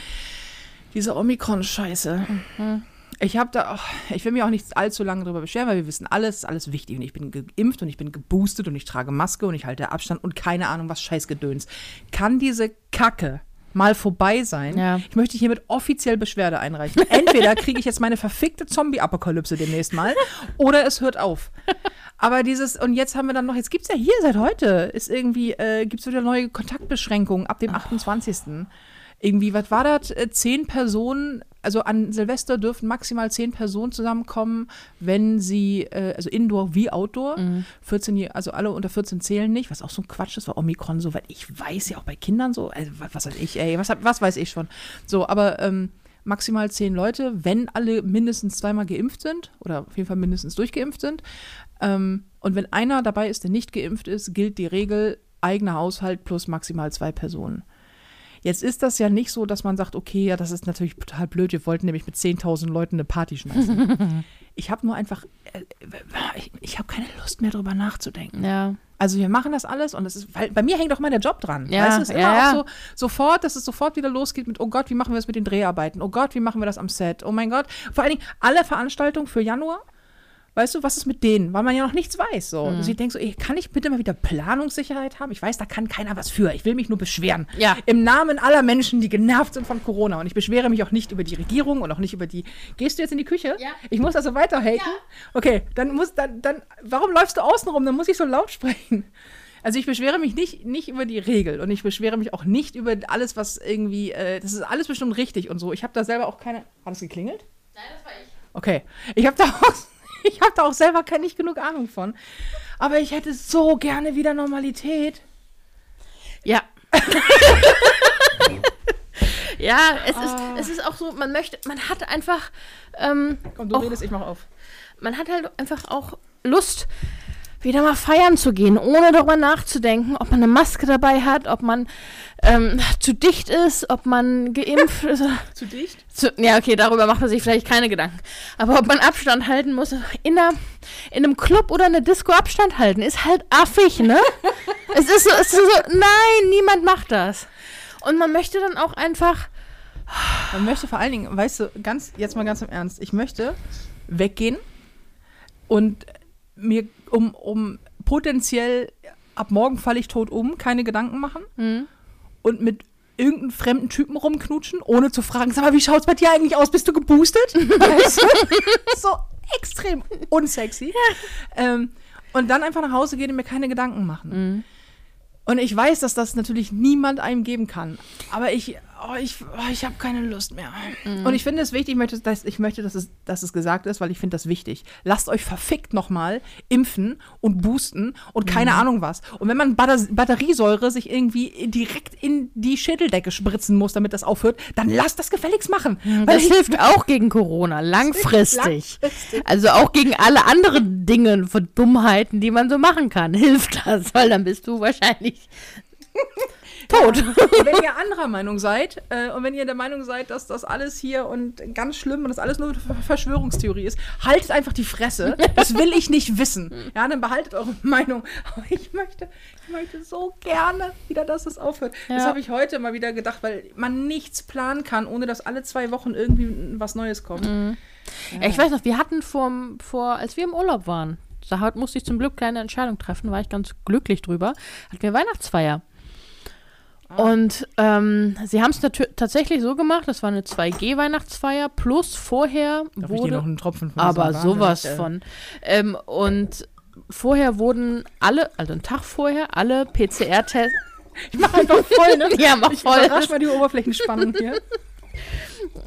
Speaker 1: Diese Omikron-Scheiße.
Speaker 2: Mhm.
Speaker 1: Ich habe da auch, ich will mich auch nicht allzu lange darüber beschweren, weil wir wissen alles, ist alles wichtig. Und ich bin geimpft und ich bin geboostet und ich trage Maske und ich halte Abstand und keine Ahnung, was Scheißgedöns. Kann diese Kacke mal vorbei sein?
Speaker 2: Ja.
Speaker 1: Ich möchte hiermit offiziell Beschwerde einreichen. Entweder kriege ich jetzt meine verfickte Zombie-Apokalypse demnächst mal oder es hört auf. Aber dieses, und jetzt haben wir dann noch, jetzt gibt es ja hier seit heute, ist irgendwie, äh, gibt es wieder neue Kontaktbeschränkungen ab dem 28. Irgendwie, was war das? Äh, Zehn Personen, also an Silvester dürfen maximal zehn Personen zusammenkommen, wenn sie, äh, also Indoor wie Outdoor, 14, Jahr- also alle unter 14 zählen nicht, was auch so ein Quatsch ist, war Omikron so, weil ich weiß ja auch bei Kindern so, also was, was weiß ich, ey, was, was weiß ich schon. So, aber ähm, maximal zehn Leute, wenn alle mindestens zweimal geimpft sind oder auf jeden Fall mindestens durchgeimpft sind. Ähm, und wenn einer dabei ist, der nicht geimpft ist, gilt die Regel eigener Haushalt plus maximal zwei Personen. Jetzt ist das ja nicht so, dass man sagt, okay, ja, das ist natürlich total blöd, wir wollten nämlich mit 10.000 Leuten eine Party schmeißen. ich habe nur einfach, äh, ich, ich habe keine Lust mehr drüber nachzudenken.
Speaker 2: Ja.
Speaker 1: Also wir machen das alles und es ist, weil bei mir hängt auch immer der Job dran.
Speaker 2: Ja,
Speaker 1: weißt du, es ist immer
Speaker 2: ja.
Speaker 1: auch so, sofort, dass es sofort wieder losgeht mit, oh Gott, wie machen wir das mit den Dreharbeiten? Oh Gott, wie machen wir das am Set? Oh mein Gott. Vor allen Dingen alle Veranstaltungen für Januar. Weißt du, was ist mit denen? Weil man ja noch nichts weiß. So.
Speaker 2: Mhm.
Speaker 1: Also ich denke so, ey, kann ich bitte mal wieder Planungssicherheit haben? Ich weiß, da kann keiner was für. Ich will mich nur beschweren.
Speaker 2: Ja.
Speaker 1: Im Namen aller Menschen, die genervt sind von Corona. Und ich beschwere mich auch nicht über die Regierung und auch nicht über die. Gehst du jetzt in die Küche?
Speaker 2: Ja.
Speaker 1: Ich muss also weiter haten? Okay, dann muss, dann, dann, warum läufst du außen rum? Dann muss ich so laut sprechen. Also ich beschwere mich nicht, nicht über die Regel und ich beschwere mich auch nicht über alles, was irgendwie, äh, das ist alles bestimmt richtig und so. Ich habe da selber auch keine. Hat es geklingelt?
Speaker 2: Nein, das war ich.
Speaker 1: Okay. Ich habe da auch, ich habe da auch selber nicht genug Ahnung von. Aber ich hätte so gerne wieder Normalität.
Speaker 2: Ja. ja, es ist,
Speaker 1: Ah.
Speaker 2: es ist auch so, man möchte, man hat einfach, ähm,
Speaker 1: Komm, du
Speaker 2: auch,
Speaker 1: redest, ich mach auf.
Speaker 2: man hat halt einfach auch Lust, wieder mal feiern zu gehen, ohne darüber nachzudenken, ob man eine Maske dabei hat, ob man ähm, zu dicht ist, ob man geimpft ist.
Speaker 1: Zu dicht?
Speaker 2: Zu, ja, okay, darüber macht man sich vielleicht keine Gedanken. Aber ob man Abstand halten muss, in, einer, in einem Club oder einer Disco Abstand halten, ist halt affig, ne? es ist so, es ist so, nein, niemand macht das. Und man möchte dann auch einfach,
Speaker 1: Man möchte vor allen Dingen, weißt du, ganz, jetzt mal ganz im Ernst, ich möchte weggehen und mir um, um potenziell ab morgen falle ich tot um, keine Gedanken machen
Speaker 2: hm,
Speaker 1: und mit irgendeinem fremden Typen rumknutschen, ohne zu fragen, sag mal, wie schaut's bei dir eigentlich aus? Bist du geboostet? Weißt du? so extrem unsexy. Ähm, und dann einfach nach Hause gehen und mir keine Gedanken machen.
Speaker 2: hm.
Speaker 1: Und ich weiß, dass das natürlich niemand einem geben kann. Aber ich, oh, ich, oh, ich habe keine Lust mehr. Und ich finde es wichtig, ich möchte, dass, ich möchte dass, es, dass es gesagt ist, weil ich finde das wichtig. Lasst euch verfickt nochmal impfen und boosten und keine Ahnung was. Und wenn man Batter Batteriesäure sich irgendwie direkt in die Schädeldecke spritzen muss, damit das aufhört, dann lasst das gefälligst machen. Weil
Speaker 2: das hilft auch gegen Corona, langfristig.
Speaker 1: Langfristig.
Speaker 2: Also auch gegen alle anderen Dinge von Dummheiten, die man so machen kann, hilft das, weil dann bist du wahrscheinlich tot.
Speaker 1: Und wenn ihr anderer Meinung seid äh, und wenn ihr der Meinung seid, dass das alles hier und ganz schlimm und das alles nur Ver- Verschwörungstheorie ist, haltet einfach die Fresse. Das will ich nicht wissen. Ja, dann behaltet eure Meinung. Aber ich möchte, ich möchte so gerne wieder, dass es aufhört. Das
Speaker 2: Ja.
Speaker 1: habe ich heute mal wieder gedacht, weil man nichts planen kann, ohne dass alle zwei Wochen irgendwie was Neues kommt.
Speaker 2: Ja, ich weiß noch, wir hatten vor, vor, als wir im Urlaub waren, da musste ich zum Glück keine Entscheidung treffen, war ich ganz glücklich drüber, hatten wir Weihnachtsfeier. Und ähm, sie haben es tatsächlich so gemacht, das war eine 2G-Weihnachtsfeier, plus vorher
Speaker 1: Darf ich dir
Speaker 2: wurde
Speaker 1: noch einen Tropfen von
Speaker 2: aber sowas
Speaker 1: Wahnsinnig, äh,
Speaker 2: von. Ähm, und vorher wurden alle, also einen Tag vorher, alle PCR-Tests.
Speaker 1: Ich mach einfach voll, ne?
Speaker 2: Ja, mach
Speaker 1: Ich
Speaker 2: voll.
Speaker 1: überrasch mal die Oberflächenspannung hier.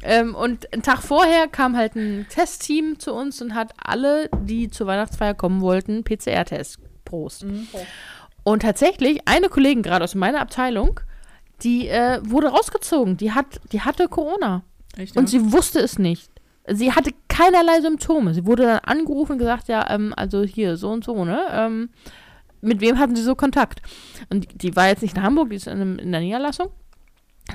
Speaker 2: Ähm, und einen Tag vorher kam halt ein Testteam zu uns und hat alle, die zur Weihnachtsfeier kommen wollten, PCR-Test. Prost. Und tatsächlich, eine Kollegin gerade aus meiner Abteilung, die äh, wurde rausgezogen. Die, hat, die hatte Corona.
Speaker 1: Echt,
Speaker 2: Und sie wusste es nicht. Sie hatte keinerlei Symptome. Sie wurde dann angerufen und gesagt, ja, ähm, also hier, so und so, ne? Ähm, mit wem hatten sie so Kontakt? Und die, die war jetzt nicht in Hamburg, die ist in, einem, in der Niederlassung.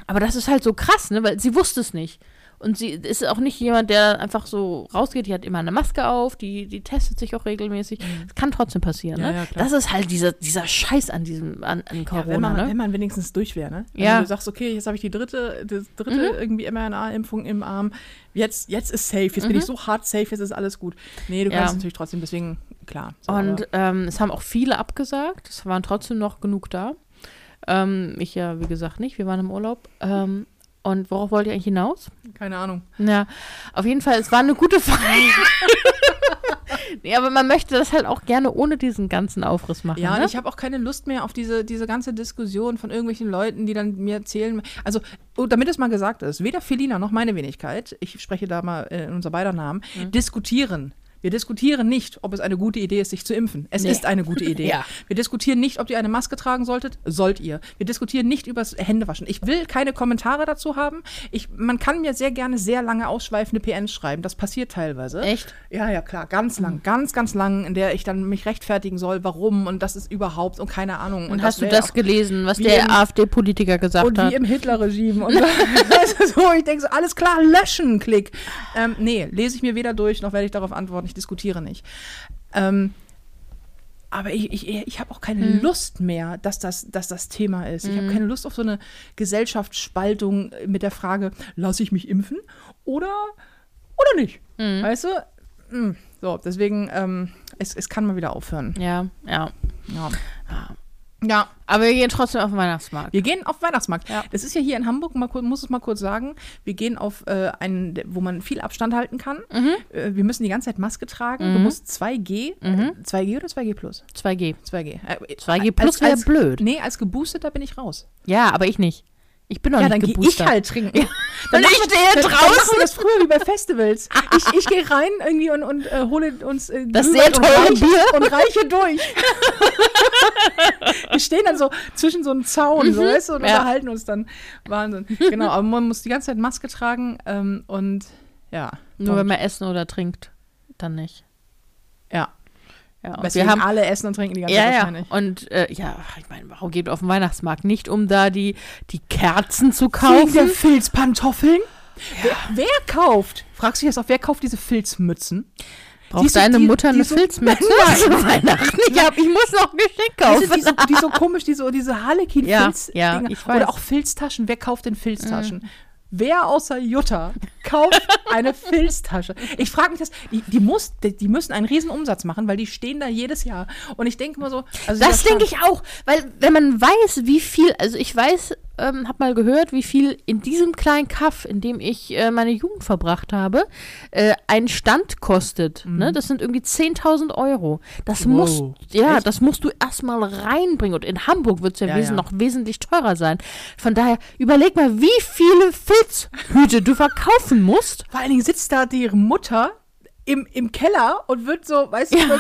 Speaker 2: Aber das ist halt so krass, ne? Weil sie wusste es nicht. Und sie ist auch nicht jemand, der einfach so rausgeht. Die hat immer eine Maske auf, die, die testet sich auch regelmäßig. Das kann trotzdem passieren,
Speaker 1: Mhm. Ja,
Speaker 2: ne?
Speaker 1: ja,
Speaker 2: das ist halt dieser, dieser Scheiß an diesem, an, an Corona,
Speaker 1: ja, wenn, man,
Speaker 2: ne?
Speaker 1: wenn man wenigstens durch wäre, ne?
Speaker 2: Ja.
Speaker 1: Wenn du sagst, okay, jetzt habe ich die dritte, die dritte
Speaker 2: Mhm.
Speaker 1: irgendwie mRNA-Impfung im Arm. Jetzt, jetzt ist safe. Jetzt bin ich so hart safe, jetzt ist alles gut. Nee, du
Speaker 2: Mhm.
Speaker 1: Kannst natürlich trotzdem, deswegen, klar. So,
Speaker 2: Und ähm, es haben auch viele abgesagt. Es waren trotzdem noch genug da. Ähm, ich ja, wie gesagt, nicht. Wir waren im Urlaub. Ähm, und worauf wollt ihr eigentlich hinaus?
Speaker 1: keine Ahnung.
Speaker 2: Ja, auf jeden Fall, es war eine gute Feier. nee, aber man möchte das halt auch gerne ohne diesen ganzen Aufriss machen.
Speaker 1: Ja, und
Speaker 2: ne?
Speaker 1: ich habe auch keine Lust mehr auf diese, diese ganze Diskussion von irgendwelchen Leuten, die dann mir erzählen. Also, oh, damit es mal gesagt ist, weder Felina noch meine Wenigkeit, ich spreche da mal äh, in unser beider Namen,
Speaker 2: Mhm.
Speaker 1: diskutieren. Wir diskutieren nicht, ob es eine gute Idee ist, sich zu impfen. Es
Speaker 2: Nee.
Speaker 1: ist eine gute Idee.
Speaker 2: Ja.
Speaker 1: Wir diskutieren nicht, ob ihr eine Maske tragen solltet. Sollt ihr. Wir diskutieren nicht über das Händewaschen. Ich will keine Kommentare dazu haben. Ich, man kann mir sehr gerne sehr lange ausschweifende PNs schreiben. Das passiert teilweise.
Speaker 2: Echt?
Speaker 1: Ja, ja, klar, ganz lang, ganz, ganz lang, in der ich dann mich rechtfertigen soll, warum und das ist überhaupt und keine Ahnung.
Speaker 2: Und hast du
Speaker 1: wär
Speaker 2: das gelesen, was der AfD-Politiker gesagt
Speaker 1: und
Speaker 2: hat?
Speaker 1: wie im Hitler-Regime. Und du, so, ich denke so, alles klar, löschen, Klick. Ähm, nee, lese ich mir weder durch, noch werde ich darauf antworten, ich diskutiere nicht. Ähm, aber ich, ich, ich habe auch keine
Speaker 2: Hm.
Speaker 1: Lust mehr, dass das, dass das Thema ist. Ich habe keine Lust auf so eine Gesellschaftsspaltung mit der Frage, lasse ich mich impfen oder, oder nicht?
Speaker 2: Hm.
Speaker 1: Weißt du? Mm, So, deswegen, ähm, es, es kann mal wieder aufhören.
Speaker 2: ja, ja.
Speaker 1: Ja. Ja,
Speaker 2: Aber wir gehen trotzdem auf den Weihnachtsmarkt.
Speaker 1: wir gehen auf Weihnachtsmarkt.
Speaker 2: Ja.
Speaker 1: Das ist ja hier in Hamburg, kur- muss es mal kurz sagen. Wir gehen auf äh, einen, wo man viel Abstand halten kann.
Speaker 2: Mhm.
Speaker 1: Äh, wir müssen die ganze Zeit Maske tragen. Du musst 2G.
Speaker 2: Mhm.
Speaker 1: Äh, 2G oder 2G plus?
Speaker 2: 2G.
Speaker 1: 2G. Äh,
Speaker 2: 2G plus wäre blöd.
Speaker 1: Nee, als geboosteter bin ich raus.
Speaker 2: Ja, aber ich nicht. Ich bin noch
Speaker 1: ja, dann
Speaker 2: nicht
Speaker 1: ich
Speaker 2: geboostert.
Speaker 1: halt trinken.
Speaker 2: Und ich stehe
Speaker 1: Dann, dann machen
Speaker 2: draußen.
Speaker 1: wir das früher wie bei Festivals. Ich, ich gehe rein irgendwie und, und äh, hole uns äh,
Speaker 2: Das sehr teure
Speaker 1: und
Speaker 2: Bier.
Speaker 1: und reiche durch. wir stehen dann so zwischen so einem Zaun, so, weißt du, und
Speaker 2: Mhm. Ja.
Speaker 1: unterhalten uns dann. Wahnsinn. Genau, aber man muss die ganze Zeit Maske tragen ähm, und ja.
Speaker 2: Nur wenn man essen oder trinkt, dann nicht.
Speaker 1: Ja.
Speaker 2: Ja, wir haben
Speaker 1: alle essen und trinken die ganze
Speaker 2: ja,
Speaker 1: Zeit
Speaker 2: ja.
Speaker 1: wahrscheinlich.
Speaker 2: Und äh, ja, ich meine, warum geht auf den Weihnachtsmarkt? Nicht, um da die, die Kerzen zu
Speaker 1: Wegen der
Speaker 2: kaufen.
Speaker 1: Filzpantoffeln? Wer, wer kauft? Fragst du dich jetzt auch, wer kauft diese Filzmützen?
Speaker 2: Braucht
Speaker 1: die so-
Speaker 2: deine
Speaker 1: die-
Speaker 2: Mutter eine Filzmütze zu Weihnachten? Ich, hab, ich muss noch ein Geschenk
Speaker 1: Diese,
Speaker 2: kaufen.
Speaker 1: die, so, die so komisch, die so, diese harlequin
Speaker 2: Ja, ja.
Speaker 1: Oder auch Filztaschen. Wer kauft denn Filztaschen? Wer außer Jutta kauft eine Filztasche? Ich frage mich das, die, die, muss, die, die müssen einen riesen Umsatz machen, weil die stehen da jedes Jahr. Und ich denke mal so, also
Speaker 2: Das denke ich auch, weil wenn man weiß, wie viel, also ich weiß, ähm, habe mal gehört, wie viel in diesem kleinen Kaff, in dem ich äh, meine Jugend verbracht habe, äh, ein Stand kostet. Ne? Das sind irgendwie 10.000 Euro. Das
Speaker 1: Mhm. Wow.
Speaker 2: musst, ja,
Speaker 1: Echt?
Speaker 2: das musst du erstmal reinbringen. Und in Hamburg wird es ja,
Speaker 1: Ja, ja.
Speaker 2: noch wesentlich teurer sein. Von daher, überleg mal, wie viele Filzhüte du verkaufen musst.
Speaker 1: Vor allen Dingen sitzt da die Mutter im, im Keller und wird so, weißt du, so,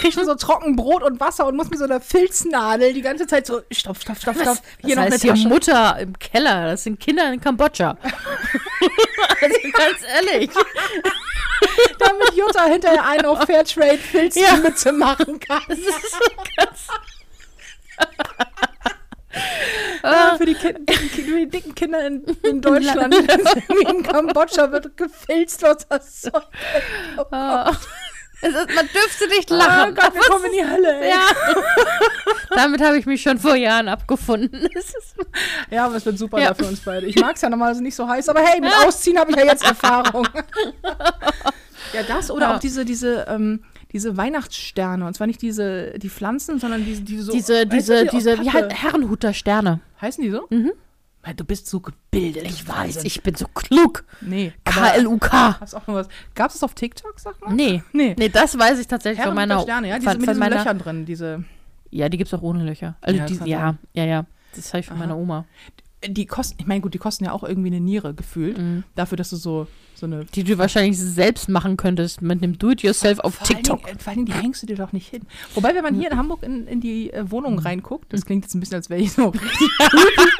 Speaker 1: kriegt schon so trocken Brot und Wasser und muss mit so einer Filznadel die ganze Zeit so, stopp, stopp, stopp, stopp,
Speaker 2: Hier noch heißt
Speaker 1: eine
Speaker 2: hier
Speaker 1: Tasche.
Speaker 2: Mutter im Keller. Das sind Kinder in Kambodscha. also ganz ehrlich.
Speaker 1: damit Jutta hinterher einen auf Fairtrade Filzmütze machen kann.
Speaker 2: Das ist so ganz.
Speaker 1: Ja, für, die kind, für die dicken Kinder in, in Deutschland. in Kambodscha wird gefilzt, was das soll. Oh Gott,
Speaker 2: Ah. Es ist, man dürfte nicht
Speaker 1: oh
Speaker 2: lachen.
Speaker 1: Gott wir kommen in die Hölle. Ey.
Speaker 2: ja. Damit habe ich mich schon vor Jahren abgefunden.
Speaker 1: Ja, aber es wird super
Speaker 2: Ja.
Speaker 1: da für uns beide. Ich mag es ja normalerweise nicht so heiß, aber hey, mit Ausziehen habe ich ja jetzt Erfahrung. ja, das oder
Speaker 2: Ja.
Speaker 1: auch diese, diese, ähm, diese Weihnachtssterne. Und zwar nicht diese, die Pflanzen, sondern diese, diese so.
Speaker 2: diese,
Speaker 1: weißt du,
Speaker 2: diese,
Speaker 1: die
Speaker 2: diese, wie halt Herrenhuter Sterne.
Speaker 1: Heißen die so?
Speaker 2: Mhm.
Speaker 1: Weil Du bist so gebildet.
Speaker 2: Ich weiß,
Speaker 1: Wahnsinn.
Speaker 2: ich bin so klug.
Speaker 1: Nee.
Speaker 2: KLUK.
Speaker 1: Hast auch noch was. Gab es das auf TikTok, sag mal?
Speaker 2: Nee.
Speaker 1: Nee.
Speaker 2: Nee, das weiß ich tatsächlich
Speaker 1: Herren
Speaker 2: von meiner.
Speaker 1: Sterne, ja, diese
Speaker 2: von,
Speaker 1: mit diesen
Speaker 2: meiner
Speaker 1: Löchern drin, diese.
Speaker 2: Ja, die gibt es auch ohne Löcher. Also
Speaker 1: Ja,
Speaker 2: die, ja, ja, ja. Das habe ich von
Speaker 1: Aha.
Speaker 2: meiner Oma.
Speaker 1: Die kosten, ich meine, gut, die kosten ja auch irgendwie eine Niere gefühlt.
Speaker 2: Mhm.
Speaker 1: Dafür, dass du so, so eine.
Speaker 2: Die du wahrscheinlich selbst machen könntest mit einem Do-it-yourself auf
Speaker 1: Vor allen
Speaker 2: TikTok.
Speaker 1: Dingen, äh, vor allen Dingen, die hängst du dir doch nicht hin. Wobei, wenn man hier in Hamburg in, in die äh, Wohnung reinguckt, das klingt jetzt ein bisschen, als wäre ich so richtig creepy,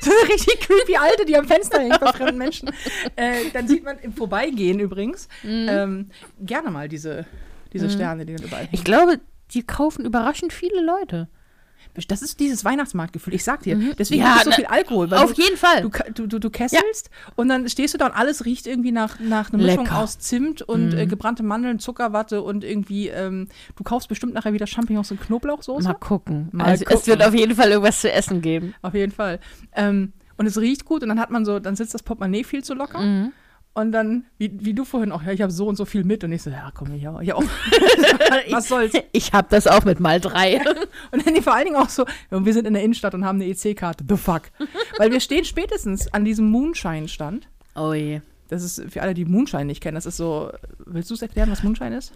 Speaker 1: so eine richtig creepy Alte, die am Fenster hängt bei fremden Menschen, äh, dann sieht man im Vorbeigehen übrigens ähm, gerne mal diese, diese Sterne, die dann überall hängen.
Speaker 2: Ich glaube, die kaufen überraschend viele Leute.
Speaker 1: Das ist dieses Weihnachtsmarktgefühl, ich sag dir.
Speaker 2: Mhm.
Speaker 1: Deswegen
Speaker 2: Ja,
Speaker 1: es so viel Alkohol.
Speaker 2: Auf
Speaker 1: du,
Speaker 2: jeden Fall.
Speaker 1: Du, du, du, du kesselst und dann stehst du da und alles riecht irgendwie nach, nach einer Mischung
Speaker 2: Lecker. Mhm.
Speaker 1: aus Zimt und äh, gebrannte Mandeln, Zuckerwatte und irgendwie, ähm, du kaufst bestimmt nachher wieder Champignons und Knoblauchsoße.
Speaker 2: Mal gucken.
Speaker 1: Mal
Speaker 2: also es
Speaker 1: gucken.
Speaker 2: wird auf jeden Fall irgendwas zu essen geben.
Speaker 1: Auf jeden Fall. Ähm, und es riecht gut und dann hat man so, dann sitzt das Portemonnaie viel zu locker.
Speaker 2: Mhm.
Speaker 1: Und dann, wie, wie du vorhin auch, ja, ich habe so und so viel mit. Und ich so, ja, komm, ich auch. Ich auch. Was soll's?
Speaker 2: Ich habe das auch mit mal drei.
Speaker 1: Und dann die vor allen Dingen auch so, wir sind in der Innenstadt und haben eine EC-Karte. The fuck. Weil wir stehen spätestens an diesem Moonshine-Stand.
Speaker 2: Oh je.
Speaker 1: Das ist für alle, die Moonshine nicht kennen, das ist so, willst du es erklären, was Moonshine ist?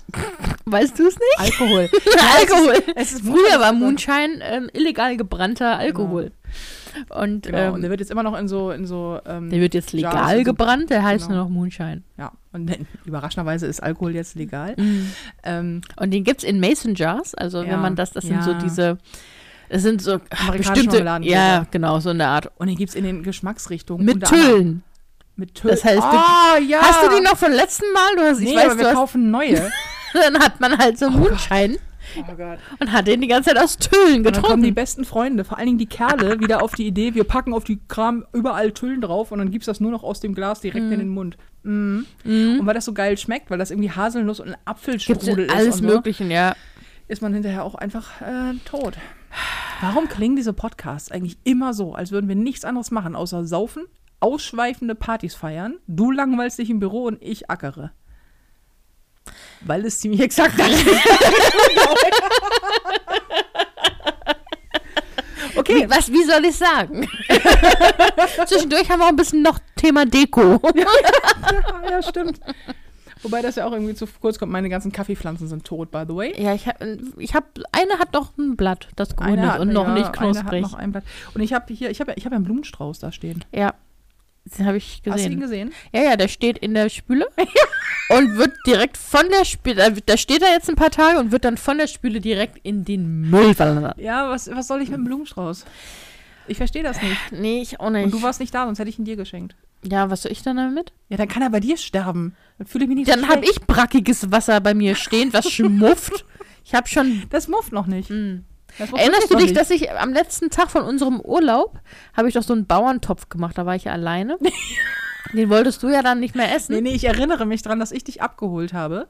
Speaker 2: Weißt du es nicht?
Speaker 1: Alkohol.
Speaker 2: Alkohol.
Speaker 1: Es ist
Speaker 2: Früher war
Speaker 1: Moonshine.
Speaker 2: Ähm, illegal gebrannter Alkohol. Und
Speaker 1: Genau, und
Speaker 2: ähm,
Speaker 1: der wird jetzt immer noch in so, in so, ähm,
Speaker 2: der wird jetzt legal
Speaker 1: und
Speaker 2: gebrannt, der heißt
Speaker 1: Genau.
Speaker 2: nur noch Moonshine.
Speaker 1: ja, und dann, überraschenderweise ist Alkohol jetzt legal.
Speaker 2: Mhm.
Speaker 1: Ähm,
Speaker 2: Und den gibt es in Mason Jars. Also
Speaker 1: Ja,
Speaker 2: wenn man das, das sind so
Speaker 1: ja.
Speaker 2: diese, das sind so bestimmte, ja, genau, so eine Art.
Speaker 1: und den gibt es in den Geschmacksrichtungen.
Speaker 2: Mit Tüllen.
Speaker 1: Mit Tüllen.
Speaker 2: Das heißt, du-
Speaker 1: oh, ja.
Speaker 2: Hast du die noch vom letzten Mal? Du hast,
Speaker 1: Nee,
Speaker 2: ich weiß,
Speaker 1: aber wir kaufen neue.
Speaker 2: dann hat man halt so Moonshine
Speaker 1: oh Gott.
Speaker 2: und hat den die ganze Zeit aus Tüllen
Speaker 1: Und dann kommen die
Speaker 2: getrunken.
Speaker 1: besten Freunde, vor allen Dingen die Kerle, wieder auf die Idee, wir packen auf die Kram überall Tüllen drauf und dann gibt's das nur noch aus dem Glas direkt in den Mund. Mhm. Und weil das so geil schmeckt, weil das irgendwie Haselnuss und Apfelstrudel ist
Speaker 2: alles
Speaker 1: und so,
Speaker 2: ja.
Speaker 1: ist man hinterher auch einfach äh, tot. Warum klingen diese Podcasts eigentlich immer so, als würden wir nichts anderes machen, außer saufen, ausschweifende Partys feiern, du langweilst dich im Büro und ich ackere? Weil es ziemlich exakt ist. okay,
Speaker 2: Wie, was, wie soll ich sagen? Zwischendurch haben wir auch ein bisschen noch Thema Deko.
Speaker 1: ja, ja, stimmt. Wobei das ja auch irgendwie zu kurz kommt. Meine ganzen Kaffeepflanzen sind tot, by the way.
Speaker 2: Ja, ich habe, ich hab, eine hat noch ein Blatt, das grün ist und noch
Speaker 1: ja,
Speaker 2: nicht
Speaker 1: eine hat
Speaker 2: knusprig.
Speaker 1: noch ein Blatt. Und ich habe hier, ich habe ich hab ja einen Blumenstrauß da stehen.
Speaker 2: Ja, den habe ich
Speaker 1: Hast du ihn
Speaker 2: gesehen.
Speaker 1: gesehen?
Speaker 2: Ja, ja, der steht in der Spüle und wird direkt von der Spüle, da steht er jetzt ein paar Tage und wird dann von der Spüle direkt in den Müll verlangt.
Speaker 1: Ja, was, was soll ich mit dem Blumenstrauß? Ich verstehe das nicht.
Speaker 2: Nee, ich auch nicht.
Speaker 1: Und du warst nicht da, sonst hätte ich ihn dir geschenkt.
Speaker 2: ja, was soll ich dann damit?
Speaker 1: Ja, dann kann er bei dir sterben. Dann fühle ich mich nicht
Speaker 2: Dann
Speaker 1: so
Speaker 2: habe ich brackiges Wasser bei mir stehen, was schmufft. Ich habe schon
Speaker 1: Das mufft noch nicht.
Speaker 2: Hm. Erinnerst du dich, dass ich am letzten Tag von unserem Urlaub habe ich doch so einen Bauerntopf gemacht, da war ich ja alleine. Den wolltest du ja dann nicht mehr essen.
Speaker 1: Nee, nee, ich erinnere mich dran, dass ich dich abgeholt habe.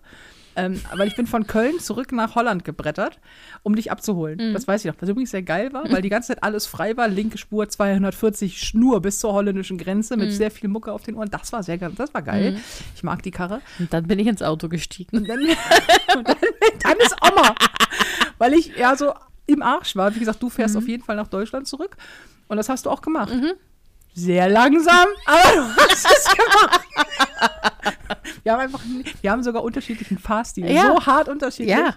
Speaker 1: Ähm, weil ich bin von Köln zurück nach Holland gebrettert, um dich abzuholen.
Speaker 2: Mhm.
Speaker 1: Das weiß ich noch. Was übrigens sehr geil war, weil die ganze Zeit alles frei war. Linke Spur 240 Schnur bis zur holländischen Grenze
Speaker 2: Mhm.
Speaker 1: mit sehr viel Mucke auf den Ohren. Das war sehr geil. Das war geil. Ich mag die Karre.
Speaker 2: Und dann bin ich ins Auto gestiegen.
Speaker 1: Und dann, und dann, dann ist Oma. Weil ich ja so im Arsch war. Wie gesagt, du fährst
Speaker 2: mhm.
Speaker 1: auf jeden Fall nach Deutschland zurück. Und das hast du auch gemacht. Mhm. Sehr langsam, aber du hast es gemacht. wir haben einfach, wir haben sogar unterschiedlichen Fahrstil.
Speaker 2: Ja.
Speaker 1: So hart unterschiedlich.
Speaker 2: Ja.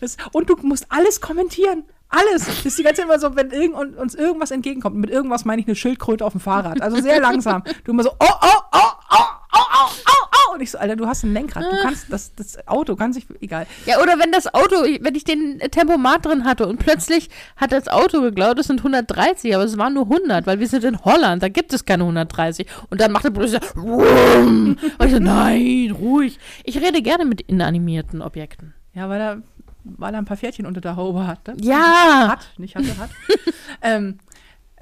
Speaker 1: Das, und du musst alles kommentieren. Alles. Das ist die ganze Zeit immer so, wenn irgend, uns irgendwas entgegenkommt. Mit irgendwas meine ich eine Schildkröte auf dem Fahrrad. Also sehr langsam. Du immer so, oh, oh, oh, oh, oh, oh, oh. Und ich so, Alter, du hast ein Lenkrad. Du kannst, das, das Auto kann sich, egal.
Speaker 2: Ja, oder wenn das Auto, wenn ich den Tempomat drin hatte und plötzlich hat das Auto geglaubt, es sind 130, aber es waren nur 100, weil wir sind in Holland, da gibt es keine 130. Und dann macht er plötzlich so, und ich so, nein, ruhig. Ich rede gerne mit inanimierten Objekten.
Speaker 1: Ja, weil er, weil er ein paar Pferdchen unter der Haube hatte.
Speaker 2: Ja,
Speaker 1: Hat, nicht hatte, hat. ähm,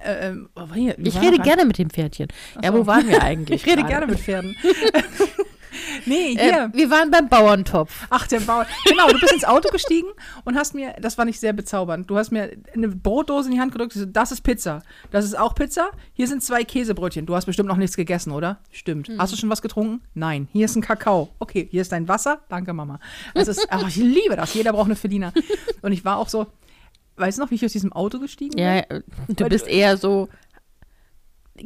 Speaker 1: äh, ähm, oh, hier,
Speaker 2: ich rede
Speaker 1: noch
Speaker 2: gerne mit dem Pferdchen. Ja,
Speaker 1: so.
Speaker 2: wo waren wir eigentlich?
Speaker 1: Ich rede
Speaker 2: gerade?
Speaker 1: gerne mit Pferden. nee,
Speaker 2: Äh,
Speaker 1: hier.
Speaker 2: wir waren beim Bauerntopf.
Speaker 1: Ach, der Bauer. Genau, du bist ins Auto gestiegen und hast mir, das war nicht sehr bezaubernd, du hast mir eine Brotdose in die Hand gedrückt. so, Das ist Pizza. Das ist auch Pizza. Hier sind zwei Käsebrötchen. Du hast bestimmt noch nichts gegessen, oder? Stimmt. Hast du schon was getrunken? Nein. Hier ist ein Kakao. Okay, hier ist dein Wasser. Danke, Mama. Es ist, ach, ich liebe das. Jeder braucht eine Felina. Und ich war auch so, weißt du noch, wie ich aus diesem Auto gestiegen bin?
Speaker 2: Ja, äh, du bist eher so.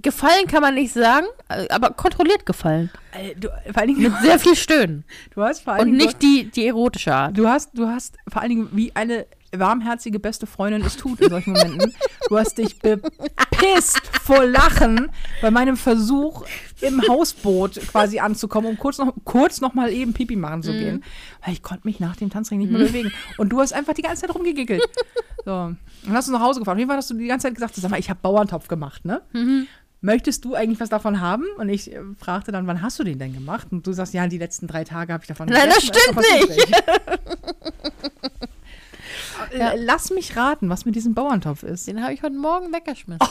Speaker 2: Gefallen kann man nicht sagen, aber kontrolliert gefallen.
Speaker 1: Äh, Du, vor allen Dingen,
Speaker 2: Sehr viel Stöhnen.
Speaker 1: du hast vor allen
Speaker 2: Und nicht die, die erotische Art.
Speaker 1: Du hast, du hast vor allen Dingen wie eine warmherzige beste Freundin es tut in solchen Momenten. Du hast dich bepisst vor Lachen bei meinem Versuch, im Hausboot quasi anzukommen, um kurz noch, kurz noch mal eben Pipi machen zu gehen. Weil ich konnte mich nach dem Tanzring nicht mehr bewegen. Und du hast einfach die ganze Zeit rumgegickelt. So. Und dann hast du nach Hause gefahren. Auf jeden Fall hast du die ganze Zeit gesagt, sag mal, ich habe Bauerntopf gemacht, ne? Möchtest du eigentlich was davon haben? Und ich äh, fragte dann, wann hast du den denn gemacht? Und du sagst, ja, die letzten drei Tage habe ich davon
Speaker 2: Nein, das
Speaker 1: gegessen,
Speaker 2: stimmt nicht.
Speaker 1: übrig. Äh,
Speaker 2: Ja.
Speaker 1: Lass mich raten, was mit diesem Bauerntopf ist.
Speaker 2: Den habe ich heute Morgen weggeschmissen.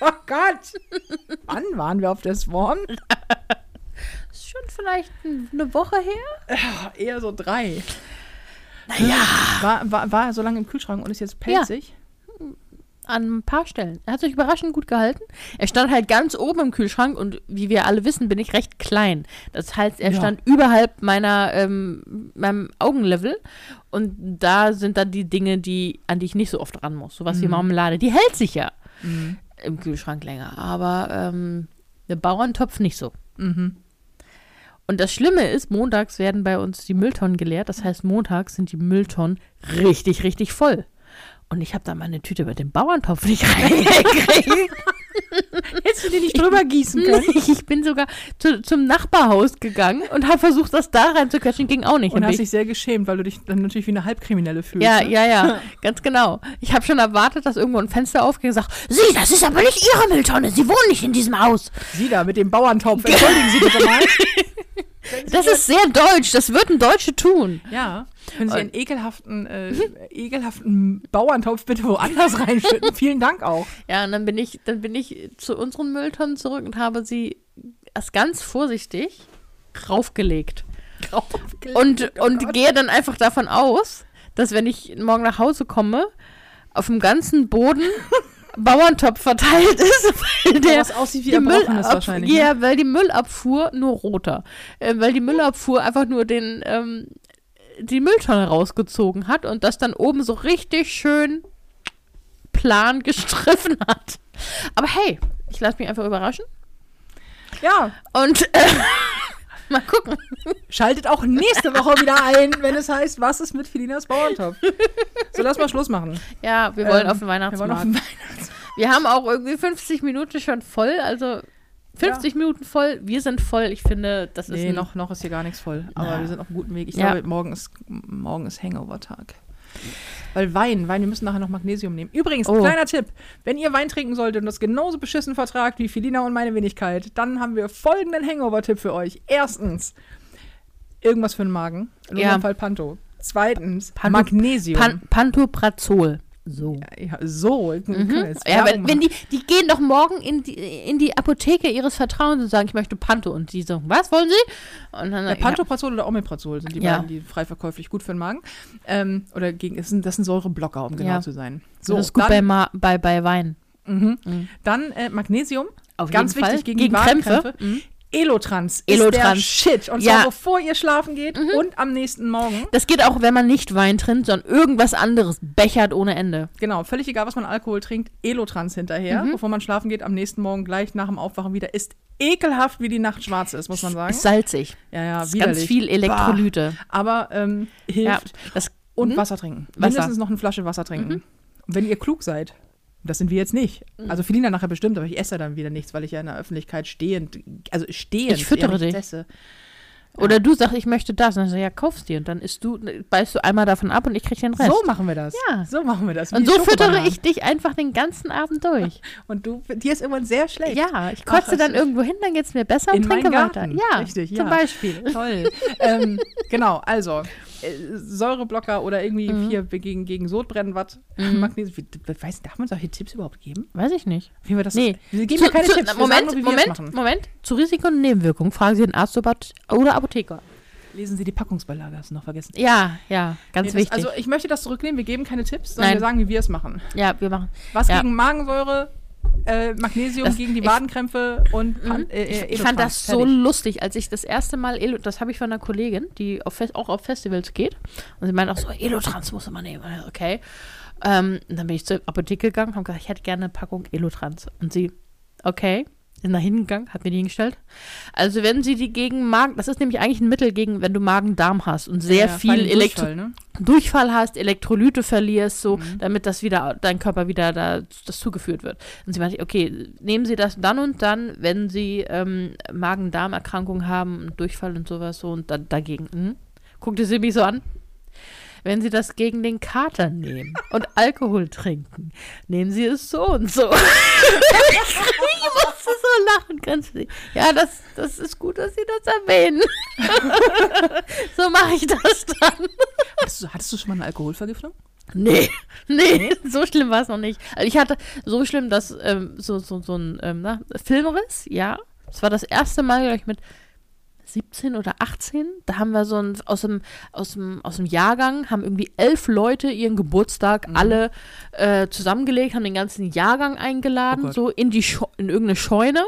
Speaker 1: Oh Gott! Wann waren wir auf der Swan?
Speaker 2: Ist schon vielleicht ein- eine Woche her.
Speaker 1: Eher so drei.
Speaker 2: Naja.
Speaker 1: War, war, war er so lange im Kühlschrank und ist jetzt pelzig?
Speaker 2: An ein paar Stellen. Er hat sich überraschend gut gehalten. Er stand halt ganz oben im Kühlschrank und wie wir alle wissen, bin ich recht klein. Das heißt, er
Speaker 1: Ja.
Speaker 2: stand überhalb meiner, ähm, meinem Augenlevel. Und da sind dann die Dinge, die, an die ich nicht so oft ran muss. Sowas wie Marmelade. Die hält sich ja im Kühlschrank länger. Aber ähm, der Bauerntopf nicht so.
Speaker 1: Mhm.
Speaker 2: Und das Schlimme ist, montags werden bei uns die Mülltonnen geleert. Das heißt, montags sind die Mülltonnen richtig, richtig voll. Und ich habe da meine Tüte mit dem Bauerntopf nicht reingekriegt.
Speaker 1: Hättest du die nicht drüber gießen können?
Speaker 2: ich bin sogar zu, zum Nachbarhaus gegangen und habe versucht, das da reinzuquetschen. Ging auch nicht.
Speaker 1: Und hast dich sehr geschämt, weil du dich dann natürlich wie eine Halbkriminelle fühlst.
Speaker 2: Ja,
Speaker 1: ne?
Speaker 2: ja, ja, ganz genau. Ich habe schon erwartet, dass irgendwo ein Fenster aufgeht und sagt, Sie, das ist aber nicht Ihre Mülltonne, Sie wohnen nicht in diesem Haus.
Speaker 1: Sie da mit dem Bauerntopf. Entschuldigen Sie bitte mal.
Speaker 2: Das ist sehr deutsch, das würden Deutsche tun.
Speaker 1: Ja. Können Sie einen ekelhaften, äh, ekelhaften Bauerntopf bitte woanders reinschütten? Vielen Dank auch.
Speaker 2: Ja, und dann bin ich, dann bin ich zu unseren Mülltonnen zurück und habe sie erst ganz vorsichtig raufgelegt. Und, und gehe dann einfach davon aus, dass wenn ich morgen nach Hause komme, auf dem ganzen Boden Bauerntopf verteilt ist, weil der
Speaker 1: was aussieht wie
Speaker 2: die
Speaker 1: Erbrochenes
Speaker 2: Müllab-
Speaker 1: wahrscheinlich, ne?
Speaker 2: Ja, weil die Müllabfuhr nur roter, äh, weil die Müllabfuhr einfach nur den ähm, die Mülltonne rausgezogen hat und das dann oben so richtig schön plan gestriffen hat. Aber hey, ich lasse mich einfach überraschen
Speaker 1: Ja,
Speaker 2: und äh, mal gucken.
Speaker 1: schaltet auch nächste Woche wieder ein, wenn es heißt, was ist mit Felinas Bauerntopf? So, lass mal Schluss machen.
Speaker 2: Ja, wir wollen
Speaker 1: Ähm,
Speaker 2: auf den
Speaker 1: Wir auf
Speaker 2: Weihnachtsmarkt.
Speaker 1: den
Speaker 2: Wir, haben auch irgendwie 50 Minuten schon voll, also 50 Minuten voll, wir sind voll. Ich finde, das ist
Speaker 1: Nee, noch, noch ist hier gar nichts voll. Aber
Speaker 2: Na.
Speaker 1: wir sind auf einem guten Weg. Ich
Speaker 2: Ja.
Speaker 1: glaube, morgen ist, morgen ist Hangover-Tag. Weil Wein, Wein, wir müssen nachher noch Magnesium nehmen. Übrigens,
Speaker 2: Oh.
Speaker 1: kleiner Tipp: Wenn ihr Wein trinken solltet und das genauso beschissen vertragt wie Felina und meine Wenigkeit, dann haben wir folgenden Hangover-Tipp für euch. Erstens, irgendwas für den Magen. In
Speaker 2: Ja.
Speaker 1: unserem Fall Panto. Zweitens,
Speaker 2: Panto-
Speaker 1: Magnesium.
Speaker 2: Pan Pantoprazol. So.
Speaker 1: ja, so,
Speaker 2: Mhm. Ja,
Speaker 1: Werbung
Speaker 2: wenn, die, die gehen doch morgen in die, in die Apotheke ihres Vertrauens und sagen, ich möchte Panto. Und die so, was wollen sie? Und dann
Speaker 1: Ja, Pantoprazol oder Omeprazol sind die
Speaker 2: Ja.
Speaker 1: beiden, die frei verkäuflich gut für den Magen. Ähm, oder gegen, das sind, das sind Säureblocker, um genau
Speaker 2: Ja.
Speaker 1: zu sein.
Speaker 2: so, das ist gut
Speaker 1: dann,
Speaker 2: bei, Ma bei, bei Wein.
Speaker 1: Mhm.
Speaker 2: Mhm.
Speaker 1: Dann äh, Magnesium.
Speaker 2: Auf
Speaker 1: Ganz
Speaker 2: jeden Fall.
Speaker 1: wichtig gegen,
Speaker 2: Gegen
Speaker 1: die
Speaker 2: Krämpfe.
Speaker 1: Wadenkrämpfe.
Speaker 2: Mhm.
Speaker 1: Elotrans, ist
Speaker 2: Elotrans.
Speaker 1: der Shit. Und
Speaker 2: Ja.
Speaker 1: zwar bevor ihr schlafen geht
Speaker 2: Mhm.
Speaker 1: und am nächsten Morgen.
Speaker 2: Das geht auch, wenn man nicht Wein trinkt, sondern irgendwas anderes bechert ohne Ende.
Speaker 1: Genau, völlig egal, was man Alkohol trinkt. Elotrans hinterher,
Speaker 2: Mhm.
Speaker 1: bevor man schlafen geht, am nächsten Morgen gleich nach dem Aufwachen wieder. Ist ekelhaft, wie die Nacht schwarz ist, muss man sagen.
Speaker 2: Ist salzig.
Speaker 1: ja, ja,
Speaker 2: ist
Speaker 1: widerlich.
Speaker 2: ganz viel Elektrolyte.
Speaker 1: Aber ähm, hilft.
Speaker 2: Ja, das,
Speaker 1: Und
Speaker 2: Mhm.
Speaker 1: Wasser trinken.
Speaker 2: Wasser. Mhm.
Speaker 1: Mindestens noch eine Flasche Wasser trinken. Und wenn ihr klug seid, das sind wir jetzt nicht.
Speaker 2: Mhm.
Speaker 1: Also Felina nachher bestimmt, aber ich esse dann wieder nichts, weil ich ja in der Öffentlichkeit stehend, also stehend
Speaker 2: Ich füttere dich.
Speaker 1: esse.
Speaker 2: Oder du sagst, ich möchte das. Und dann sag ich, ja, kaufst dir. Und dann isst du, beißt du einmal davon ab und ich krieg den Rest.
Speaker 1: So machen wir das.
Speaker 2: Ja.
Speaker 1: So machen wir das.
Speaker 2: und
Speaker 1: wie
Speaker 2: so füttere ich dich einfach den ganzen Abend durch.
Speaker 1: Und du, dir ist irgendwann sehr schlecht.
Speaker 2: Ja, ich
Speaker 1: Ach,
Speaker 2: kotze
Speaker 1: das
Speaker 2: dann irgendwo hin, dann geht's mir besser und
Speaker 1: In
Speaker 2: trinke weiter.
Speaker 1: Garten.
Speaker 2: Ja,
Speaker 1: Richtig,
Speaker 2: zum
Speaker 1: ja.
Speaker 2: Beispiel.
Speaker 1: Toll. ähm, genau, also Säureblocker oder irgendwie
Speaker 2: Mhm.
Speaker 1: hier gegen, gegen Sodbrennen, was. Magnesium. Wie- Weiß, darf man solche Tipps überhaupt geben?
Speaker 2: Weiß ich nicht.
Speaker 1: Wie wir das,
Speaker 2: Nee.
Speaker 1: Wir geben
Speaker 2: Zu-
Speaker 1: ja keine
Speaker 2: zu,
Speaker 1: Tipps.
Speaker 2: Moment,
Speaker 1: nur,
Speaker 2: Moment. Moment. Zu Risiken und Nebenwirkungen fragen Sie den Arzt oder Apotheker.
Speaker 1: Lesen Sie die Packungsbeilage, hast du noch vergessen.
Speaker 2: Ja, ja, ganz
Speaker 1: Nee, das,
Speaker 2: wichtig.
Speaker 1: also ich möchte das zurücknehmen, wir geben keine Tipps, sondern
Speaker 2: Nein.
Speaker 1: wir sagen, wie wir es machen.
Speaker 2: ja, wir machen.
Speaker 1: Was
Speaker 2: Ja.
Speaker 1: gegen Magensäure, äh, Magnesium
Speaker 2: Das-
Speaker 1: gegen die
Speaker 2: ich-
Speaker 1: Wadenkrämpfe und Pan
Speaker 2: Mhm.
Speaker 1: äh, äh,
Speaker 2: Ich, ich fand das so
Speaker 1: Fertig.
Speaker 2: lustig, als ich das erste Mal, Elo, das habe ich von einer Kollegin, die auf auch auf Festivals geht. Und sie meint auch so, Elotrans muss man nehmen. Und ich so, Okay. Ähm, und dann bin ich zur Apotheke gegangen und habe gesagt, ich hätte gerne eine Packung Elotrans. Und sie, okay. Ist nach hinten gegangen, hat mir die hingestellt. Also wenn sie die gegen Magen, das ist nämlich eigentlich ein Mittel gegen, wenn du Magen-Darm hast und sehr
Speaker 1: Ja,
Speaker 2: viel Elektro
Speaker 1: Durchfall, ne?
Speaker 2: Durchfall hast, Elektrolyte verlierst, so,
Speaker 1: Mhm.
Speaker 2: damit das wieder, dein Körper wieder da, das zugeführt wird. Und sie meinte, okay, nehmen Sie das dann und dann, wenn Sie ähm, Magen-Darm-Erkrankungen haben, und Durchfall und sowas so und dann dagegen. Mhm. Guckte sie mich so an. Wenn Sie das gegen den Kater nehmen und Alkohol trinken, nehmen Sie es so und so. ich musste so lachen, ganz. Ja, das, das ist gut, dass Sie das erwähnen. so mache ich das dann.
Speaker 1: Hattest du, hattest du schon mal eine Alkoholvergiftung?
Speaker 2: Nee, nee, so schlimm war es noch nicht. Also ich hatte so schlimm, dass ähm, so, so, so ein ähm, na, Filmriss, ja. Das war das erste Mal, glaube ich, mit 17 oder 18. Da haben wir so ein, aus dem, aus dem, aus dem Jahrgang, haben irgendwie elf Leute ihren Geburtstag
Speaker 1: Mhm.
Speaker 2: alle äh, zusammengelegt, haben den ganzen Jahrgang eingeladen,
Speaker 1: Oh
Speaker 2: so in die Scheu- in irgendeine Scheune.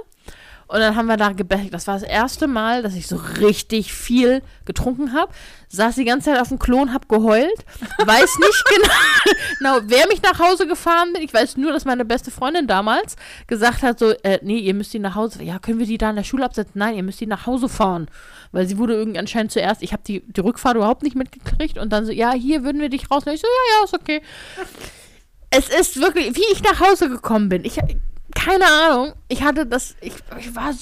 Speaker 2: Und dann haben wir da gebechert. Das war das erste Mal, dass ich so richtig viel getrunken habe. Saß die ganze Zeit auf dem Klo und hab geheult. Weiß nicht genau, genau, wer mich nach Hause gefahren bin. Ich weiß nur, dass meine beste Freundin damals gesagt hat, so, äh, nee, ihr müsst die nach Hause. Ja, können wir die da in der Schule absetzen? Nein, ihr müsst die nach Hause fahren. Weil sie wurde irgendwie anscheinend zuerst, ich habe die, die Rückfahrt überhaupt nicht mitgekriegt. Und dann so, ja, hier würden wir dich rausnehmen. Ich so, ja, ja, ist okay. Es ist wirklich, wie ich nach Hause gekommen bin. Ich, keine Ahnung. Ich hatte das, ich, ich war,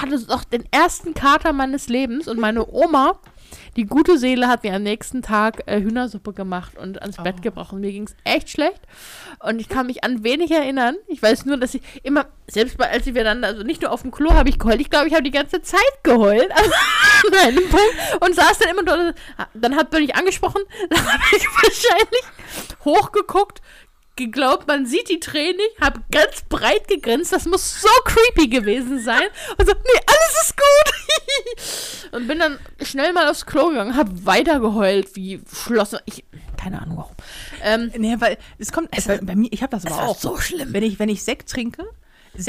Speaker 2: hatte doch den ersten Kater meines Lebens und meine Oma, die gute Seele, hat mir am nächsten Tag äh, Hühnersuppe gemacht und ans Bett
Speaker 1: Oh.
Speaker 2: gebracht. Und mir ging es echt schlecht. Und ich kann mich an wenig erinnern. Ich weiß nur, dass ich immer, selbst bei, als wir dann, also nicht nur auf dem Klo habe ich geheult, ich glaube, ich habe die ganze Zeit geheult. Und saß dann immer dort. Dann hat bin ich angesprochen, dann habe ich wahrscheinlich hochgeguckt, geglaubt, man sieht die Tränen nicht, hab ganz breit gegrinst, das muss so creepy gewesen sein. Und so, nee, alles ist gut. und bin dann schnell mal aufs Klo gegangen, hab weiter geheult, wie Schloss. Ich, keine Ahnung warum. Ähm,
Speaker 1: Nee, weil es kommt, es, bei, bei mir, ich habe das aber auch.
Speaker 2: so schlimm.
Speaker 1: Wenn ich, wenn ich Sekt trinke,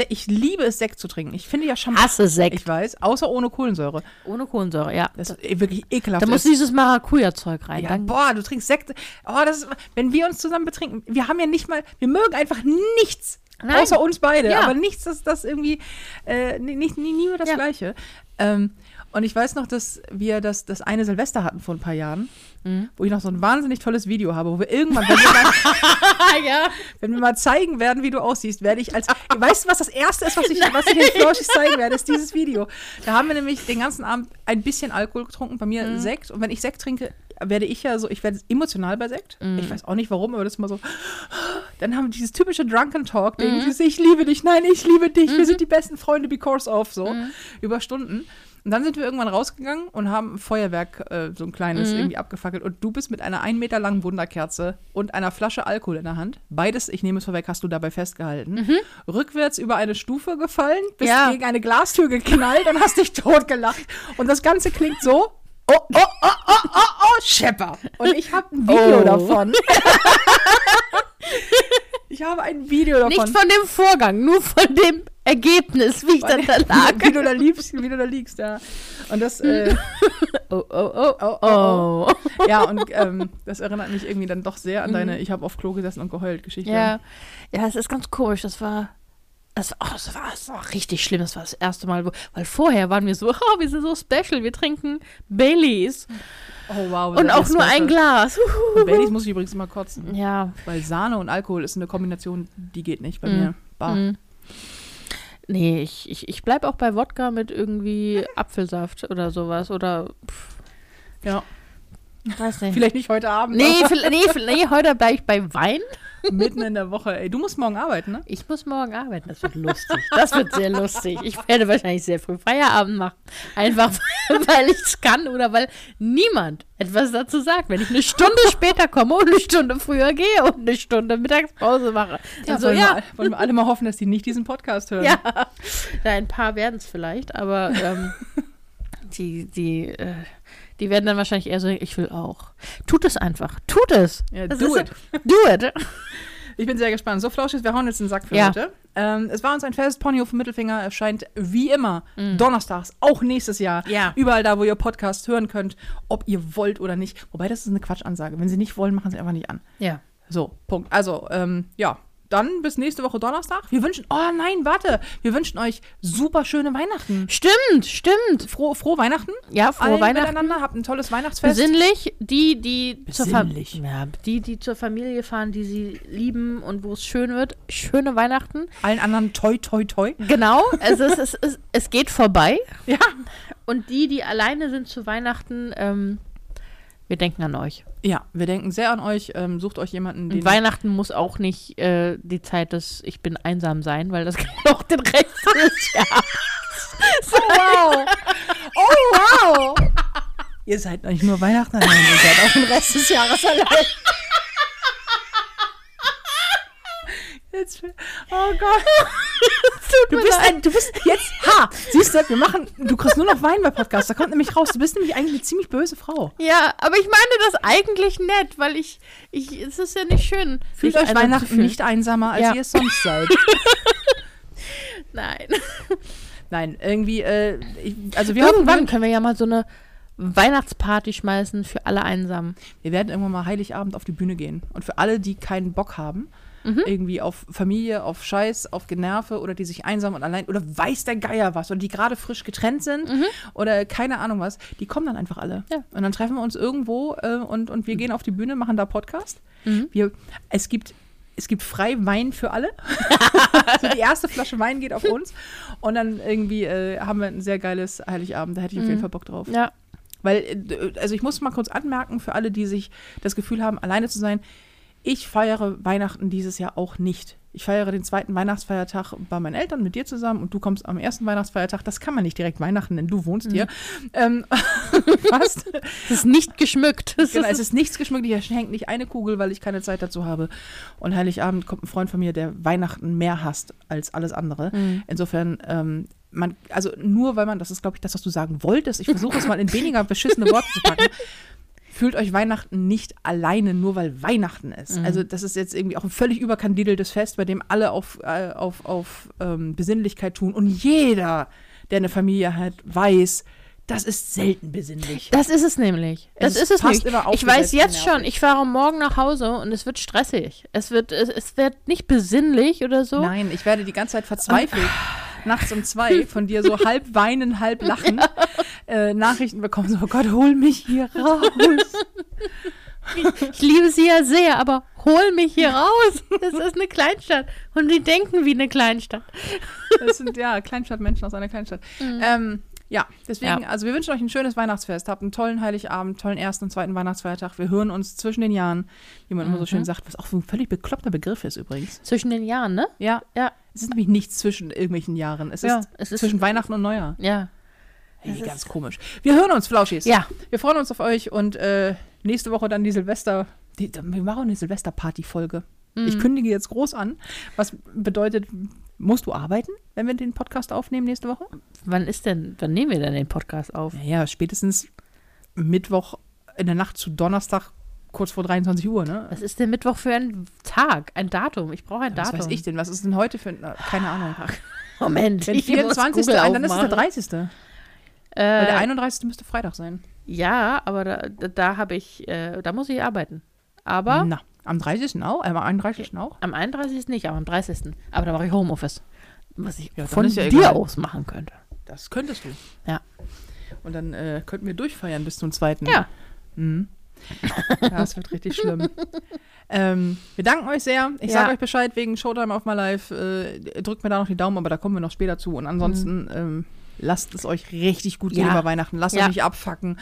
Speaker 1: ich liebe es, Sekt zu trinken. Ich finde ja Champagner.
Speaker 2: Hasse Sekt.
Speaker 1: Ich weiß, außer ohne Kohlensäure.
Speaker 2: Ohne Kohlensäure, ja.
Speaker 1: Das ist wirklich ekelhaft.
Speaker 2: Da muss dieses Maracuja-Zeug rein.
Speaker 1: Ja,
Speaker 2: dann,
Speaker 1: boah, du trinkst Sekt. Oh, das ist, wenn wir uns zusammen betrinken, wir haben ja nicht mal, wir mögen einfach nichts.
Speaker 2: Nein.
Speaker 1: Außer uns beide.
Speaker 2: Ja.
Speaker 1: Aber nichts, das, das irgendwie, äh, nie, nicht, nie, nie das
Speaker 2: Ja.
Speaker 1: Gleiche. Ähm, und ich weiß noch, dass wir das, das eine Silvester hatten vor ein paar Jahren,
Speaker 2: Mhm.
Speaker 1: wo ich noch so ein wahnsinnig tolles Video habe, wo wir irgendwann, wenn wir, mal,
Speaker 2: ja.
Speaker 1: wenn wir mal zeigen werden, wie du aussiehst, werde ich als, weißt du, was das Erste ist, was ich, was ich den Flauschis zeigen werde, ist dieses Video. Da haben wir nämlich den ganzen Abend ein bisschen Alkohol getrunken, bei mir
Speaker 2: Mhm.
Speaker 1: Sekt. Und wenn ich Sekt trinke, werde ich ja so, ich werde emotional bei Sekt.
Speaker 2: Mhm.
Speaker 1: Ich weiß auch nicht warum, aber das ist immer so. Dann haben wir dieses typische Drunken
Speaker 2: Mhm.
Speaker 1: dieses Ich liebe dich, nein, ich liebe dich, wir sind die besten Freunde because of, so,
Speaker 2: Mhm.
Speaker 1: über Stunden. Und dann sind wir irgendwann rausgegangen und haben ein Feuerwerk, äh, so ein kleines,
Speaker 2: Mhm.
Speaker 1: irgendwie abgefackelt. Und du bist mit einer ein Meter langen Wunderkerze und einer Flasche Alkohol in der Hand. Beides, ich nehme es vorweg, hast du dabei festgehalten. Rückwärts über eine Stufe gefallen, bist
Speaker 2: Mhm. Ja.
Speaker 1: gegen eine Glastür geknallt und hast dich totgelacht. Und das Ganze klingt so. Oh, oh, oh, oh, oh, oh, Schepper. Und ich habe ein Video
Speaker 2: Oh.
Speaker 1: davon. ich habe ein Video davon.
Speaker 2: Nicht von dem Vorgang, nur von dem Ergebnis, wie ich dann da lag.
Speaker 1: wie du da liegst, wie du da liegst, ja. Und das, äh,
Speaker 2: Oh, oh, oh,
Speaker 1: Oh,
Speaker 2: oh,
Speaker 1: oh, ja, und ähm, das erinnert mich irgendwie dann doch sehr an deine Ich habe auf Klo gesessen und geheult Geschichte.
Speaker 2: Mhm. Ja, ja, es ist ganz komisch. Das war, das, oh, das, war, das war richtig schlimm. Das war das erste Mal, wo, weil vorher waren wir so, oh, wir sind so special, wir trinken Baileys
Speaker 1: Oh wow.
Speaker 2: und auch nur ein Glas.
Speaker 1: Und Baileys muss ich übrigens immer kotzen.
Speaker 2: Ja,
Speaker 1: Weil Sahne und Alkohol ist eine Kombination, die geht nicht bei
Speaker 2: Mhm.
Speaker 1: mir. Bah.
Speaker 2: mm. Nee, ich, ich, ich bleib auch bei Wodka mit irgendwie Apfelsaft oder sowas oder pff,
Speaker 1: Ja.
Speaker 2: weiß nicht.
Speaker 1: Vielleicht nicht heute Abend.
Speaker 2: Nee, nee, nee, heute bleibe ich bei Wein.
Speaker 1: Mitten in der Woche. Ey, du musst morgen arbeiten, ne?
Speaker 2: Ich muss morgen arbeiten. Das wird lustig. Das wird sehr lustig. Ich werde wahrscheinlich sehr früh Feierabend machen. Einfach, weil ich es kann oder weil niemand etwas dazu sagt. Wenn ich eine Stunde später komme und eine Stunde früher gehe und eine Stunde Mittagspause mache.
Speaker 1: Ja,
Speaker 2: Also,
Speaker 1: wollen,
Speaker 2: ja,
Speaker 1: Wir, wollen wir alle mal hoffen, dass die nicht diesen Podcast hören.
Speaker 2: ja. ja, ein paar werden es vielleicht, aber ähm, die, die, äh, die werden dann wahrscheinlich eher so, ich will auch. Tut es einfach. Tut es.
Speaker 1: Ja,
Speaker 2: Das
Speaker 1: do it.
Speaker 2: So, do it.
Speaker 1: Ich bin sehr gespannt. So, Flauschis, wir hauen jetzt den Sack für
Speaker 2: Ja.
Speaker 1: heute. Ähm, es war uns ein festes Ponyhof Mittelfinger. Erscheint wie immer
Speaker 2: Mhm.
Speaker 1: donnerstags, auch nächstes Jahr.
Speaker 2: Ja.
Speaker 1: Überall da, wo ihr Podcast hören könnt, ob ihr wollt oder nicht. Wobei, das ist eine Quatschansage. Wenn sie nicht wollen, machen sie einfach nicht an.
Speaker 2: Ja.
Speaker 1: So, Punkt. Also, ähm, ja, dann bis nächste Woche Donnerstag. Wir wünschen, oh nein, warte, wir wünschen euch super schöne Weihnachten.
Speaker 2: Stimmt, stimmt.
Speaker 1: Frohe, frohe Weihnachten.
Speaker 2: Ja, frohe
Speaker 1: Allen
Speaker 2: Weihnachten.
Speaker 1: miteinander. Habt ein tolles Weihnachtsfest.
Speaker 2: Besinnlich, die, die zur, Fa
Speaker 1: Besinnlich.
Speaker 2: ja, die, die zur Familie fahren, die sie lieben und wo es schön wird. Schöne Weihnachten.
Speaker 1: Allen anderen toi, toi, toi.
Speaker 2: Genau, also es, es, es, es geht vorbei.
Speaker 1: Ja.
Speaker 2: Und die, die alleine sind zu Weihnachten, ähm, wir denken an euch.
Speaker 1: Ja, wir denken sehr an euch. Ähm, sucht euch jemanden, den
Speaker 2: Und Weihnachten muss auch nicht äh, die Zeit des Ich bin einsam sein, weil das kann auch den Rest des Jahres.
Speaker 1: wow. Oh, wow. Ihr seid nicht nur Weihnachten allein, ihr seid auch den Rest des Jahres allein. Jetzt, oh Gott. Du bist, ein, du bist jetzt, ha, siehst du, wir machen, du kriegst nur noch Wein bei Podcast, da kommt nämlich raus, du bist nämlich eigentlich eine ziemlich böse Frau.
Speaker 2: Ja, aber ich meine das eigentlich nett, weil ich, ich es ist ja nicht schön.
Speaker 1: Fühlt euch Weihnachten nicht einsamer, als
Speaker 2: Ja.
Speaker 1: ihr es sonst seid.
Speaker 2: Nein.
Speaker 1: Nein, irgendwie, äh, ich, also wir
Speaker 2: Irgendwann können wir ja mal so eine Weihnachtsparty schmeißen für alle Einsamen.
Speaker 1: wir werden irgendwann mal Heiligabend auf die Bühne gehen. Und für alle, die keinen Bock haben,
Speaker 2: Mhm.
Speaker 1: irgendwie auf Familie, auf Scheiß, auf Generve oder die sich einsam und allein oder weiß der Geier was oder die gerade frisch getrennt sind oder keine Ahnung was, die kommen dann einfach alle.
Speaker 2: Mhm. Ja.
Speaker 1: Und dann treffen wir uns irgendwo äh, und, und wir gehen auf die Bühne, machen da Podcast.
Speaker 2: Mhm.
Speaker 1: Wir, es gibt es gibt frei Wein für alle. also die erste Flasche Wein geht auf uns. Und dann irgendwie äh, haben wir ein sehr geiles Heiligabend. Da hätte ich auf jeden Fall Bock drauf.
Speaker 2: Ja.
Speaker 1: Weil, äh, also ich muss mal kurz anmerken, für alle, die sich das Gefühl haben, alleine zu sein, ich feiere Weihnachten dieses Jahr auch nicht. Ich feiere den zweiten Weihnachtsfeiertag bei meinen Eltern mit dir zusammen und du kommst am ersten Weihnachtsfeiertag. Das kann man nicht direkt Weihnachten nennen, du wohnst hier. Ähm, fast.
Speaker 2: Es ist nicht geschmückt. Es
Speaker 1: Genau, es
Speaker 2: ist,
Speaker 1: ist nichts geschmückt, hier hängt nicht eine Kugel, weil ich keine Zeit dazu habe. Und Heiligabend kommt ein Freund von mir, der Weihnachten mehr hasst als alles andere.
Speaker 2: Mhm.
Speaker 1: Insofern, ähm, man, also nur weil man, das ist glaube ich das, was du sagen wolltest, ich versuche es mal in weniger beschissene Worte zu packen. Fühlt euch Weihnachten nicht alleine, nur weil Weihnachten ist.
Speaker 2: Mhm.
Speaker 1: Also, das ist jetzt irgendwie auch ein völlig überkandideltes Fest, bei dem alle auf, äh, auf, auf ähm, Besinnlichkeit tun. Und jeder, der eine Familie hat, weiß, das ist selten besinnlich.
Speaker 2: das ist es nämlich. Das
Speaker 1: Es
Speaker 2: ist es nicht. Ich weiß
Speaker 1: und
Speaker 2: jetzt schon, ich fahre morgen nach Hause und es wird stressig. Es wird, es, es wird nicht besinnlich oder so.
Speaker 1: Nein, ich werde die ganze Zeit verzweifelt. Nachts um zwei von dir so halb weinen, halb lachen äh, Nachrichten bekommen. So, oh Gott, hol mich hier raus.
Speaker 2: Ich liebe sie ja sehr, aber hol mich hier raus. Das ist eine Kleinstadt. Und die denken wie eine Kleinstadt.
Speaker 1: Das sind ja Kleinstadtmenschen aus einer Kleinstadt. Ähm, ja, deswegen,
Speaker 2: Mhm. Ja.
Speaker 1: also wir wünschen euch ein schönes Weihnachtsfest. Habt einen tollen Heiligabend, tollen ersten und zweiten Weihnachtsfeiertag. Wir hören uns zwischen den Jahren, wie man immer so
Speaker 2: Mhm.
Speaker 1: schön sagt, was auch so ein völlig bekloppter Begriff ist übrigens.
Speaker 2: Zwischen den Jahren, ne?
Speaker 1: Ja,
Speaker 2: Ja.
Speaker 1: es ist nämlich nichts zwischen irgendwelchen Jahren. Es
Speaker 2: Ja,
Speaker 1: ist
Speaker 2: es ist-
Speaker 1: zwischen Weihnachten und Neujahr.
Speaker 2: Ja.
Speaker 1: Hey, ganz komisch. Wir hören uns, Flauschis.
Speaker 2: Ja.
Speaker 1: Wir freuen uns auf euch und äh, nächste Woche dann die Silvester. Die, wir machen eine Silvester-Party-Folge.
Speaker 2: Mhm.
Speaker 1: Ich kündige jetzt groß an. Was bedeutet, musst du arbeiten, wenn wir den Podcast aufnehmen nächste Woche?
Speaker 2: Wann ist denn, wann nehmen wir denn den Podcast auf?
Speaker 1: Naja, spätestens Mittwoch in der Nacht zu Donnerstag kurz vor 23 Uhr, ne?
Speaker 2: Was ist denn Mittwoch für ein Tag, ein Datum? Ich brauche ein
Speaker 1: Was
Speaker 2: Datum.
Speaker 1: weiß ich denn? Was ist denn heute für ein, keine Ahnung.
Speaker 2: Moment,
Speaker 1: Wenn
Speaker 2: ich muss
Speaker 1: 24.
Speaker 2: Google
Speaker 1: ein, dann ist es der
Speaker 2: aufmachen.
Speaker 1: 30. Weil der
Speaker 2: Äh,
Speaker 1: 31. müsste Freitag sein.
Speaker 2: ja, aber da, da, da habe ich, äh, da muss ich arbeiten. Aber
Speaker 1: Na, am 30. auch? Am 31. auch?
Speaker 2: am 31. nicht, aber am 30. Aber da mache ich Homeoffice. Was ich
Speaker 1: Ja,
Speaker 2: von
Speaker 1: ja
Speaker 2: dir
Speaker 1: egal.
Speaker 2: aus machen könnte.
Speaker 1: Das könntest du.
Speaker 2: Ja.
Speaker 1: Und dann äh, könnten wir durchfeiern bis zum zweiten.
Speaker 2: Ja.
Speaker 1: Mhm. Ja, es wird richtig schlimm. ähm, wir danken euch sehr. Ich
Speaker 2: Ja.
Speaker 1: sage euch Bescheid wegen Showtime auf My Life. Äh, drückt mir da noch die Daumen, aber da kommen wir noch später zu. Und ansonsten ähm, lasst es euch richtig gut gehen.
Speaker 2: Ja.
Speaker 1: über Weihnachten. Lasst
Speaker 2: Ja.
Speaker 1: euch nicht abfacken.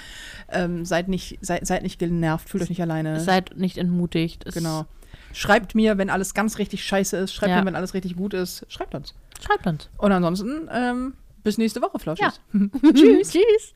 Speaker 1: Ähm, seid, nicht, seid, seid nicht genervt. Fühlt euch nicht alleine.
Speaker 2: Seid nicht entmutigt. Es-
Speaker 1: genau. Schreibt mir, wenn alles ganz richtig scheiße ist. Schreibt
Speaker 2: Ja.
Speaker 1: mir, wenn alles richtig gut ist. Schreibt uns.
Speaker 2: Schreibt uns.
Speaker 1: Und ansonsten ähm, bis nächste Woche, Flauschis.
Speaker 2: Tschüss. Tschüss.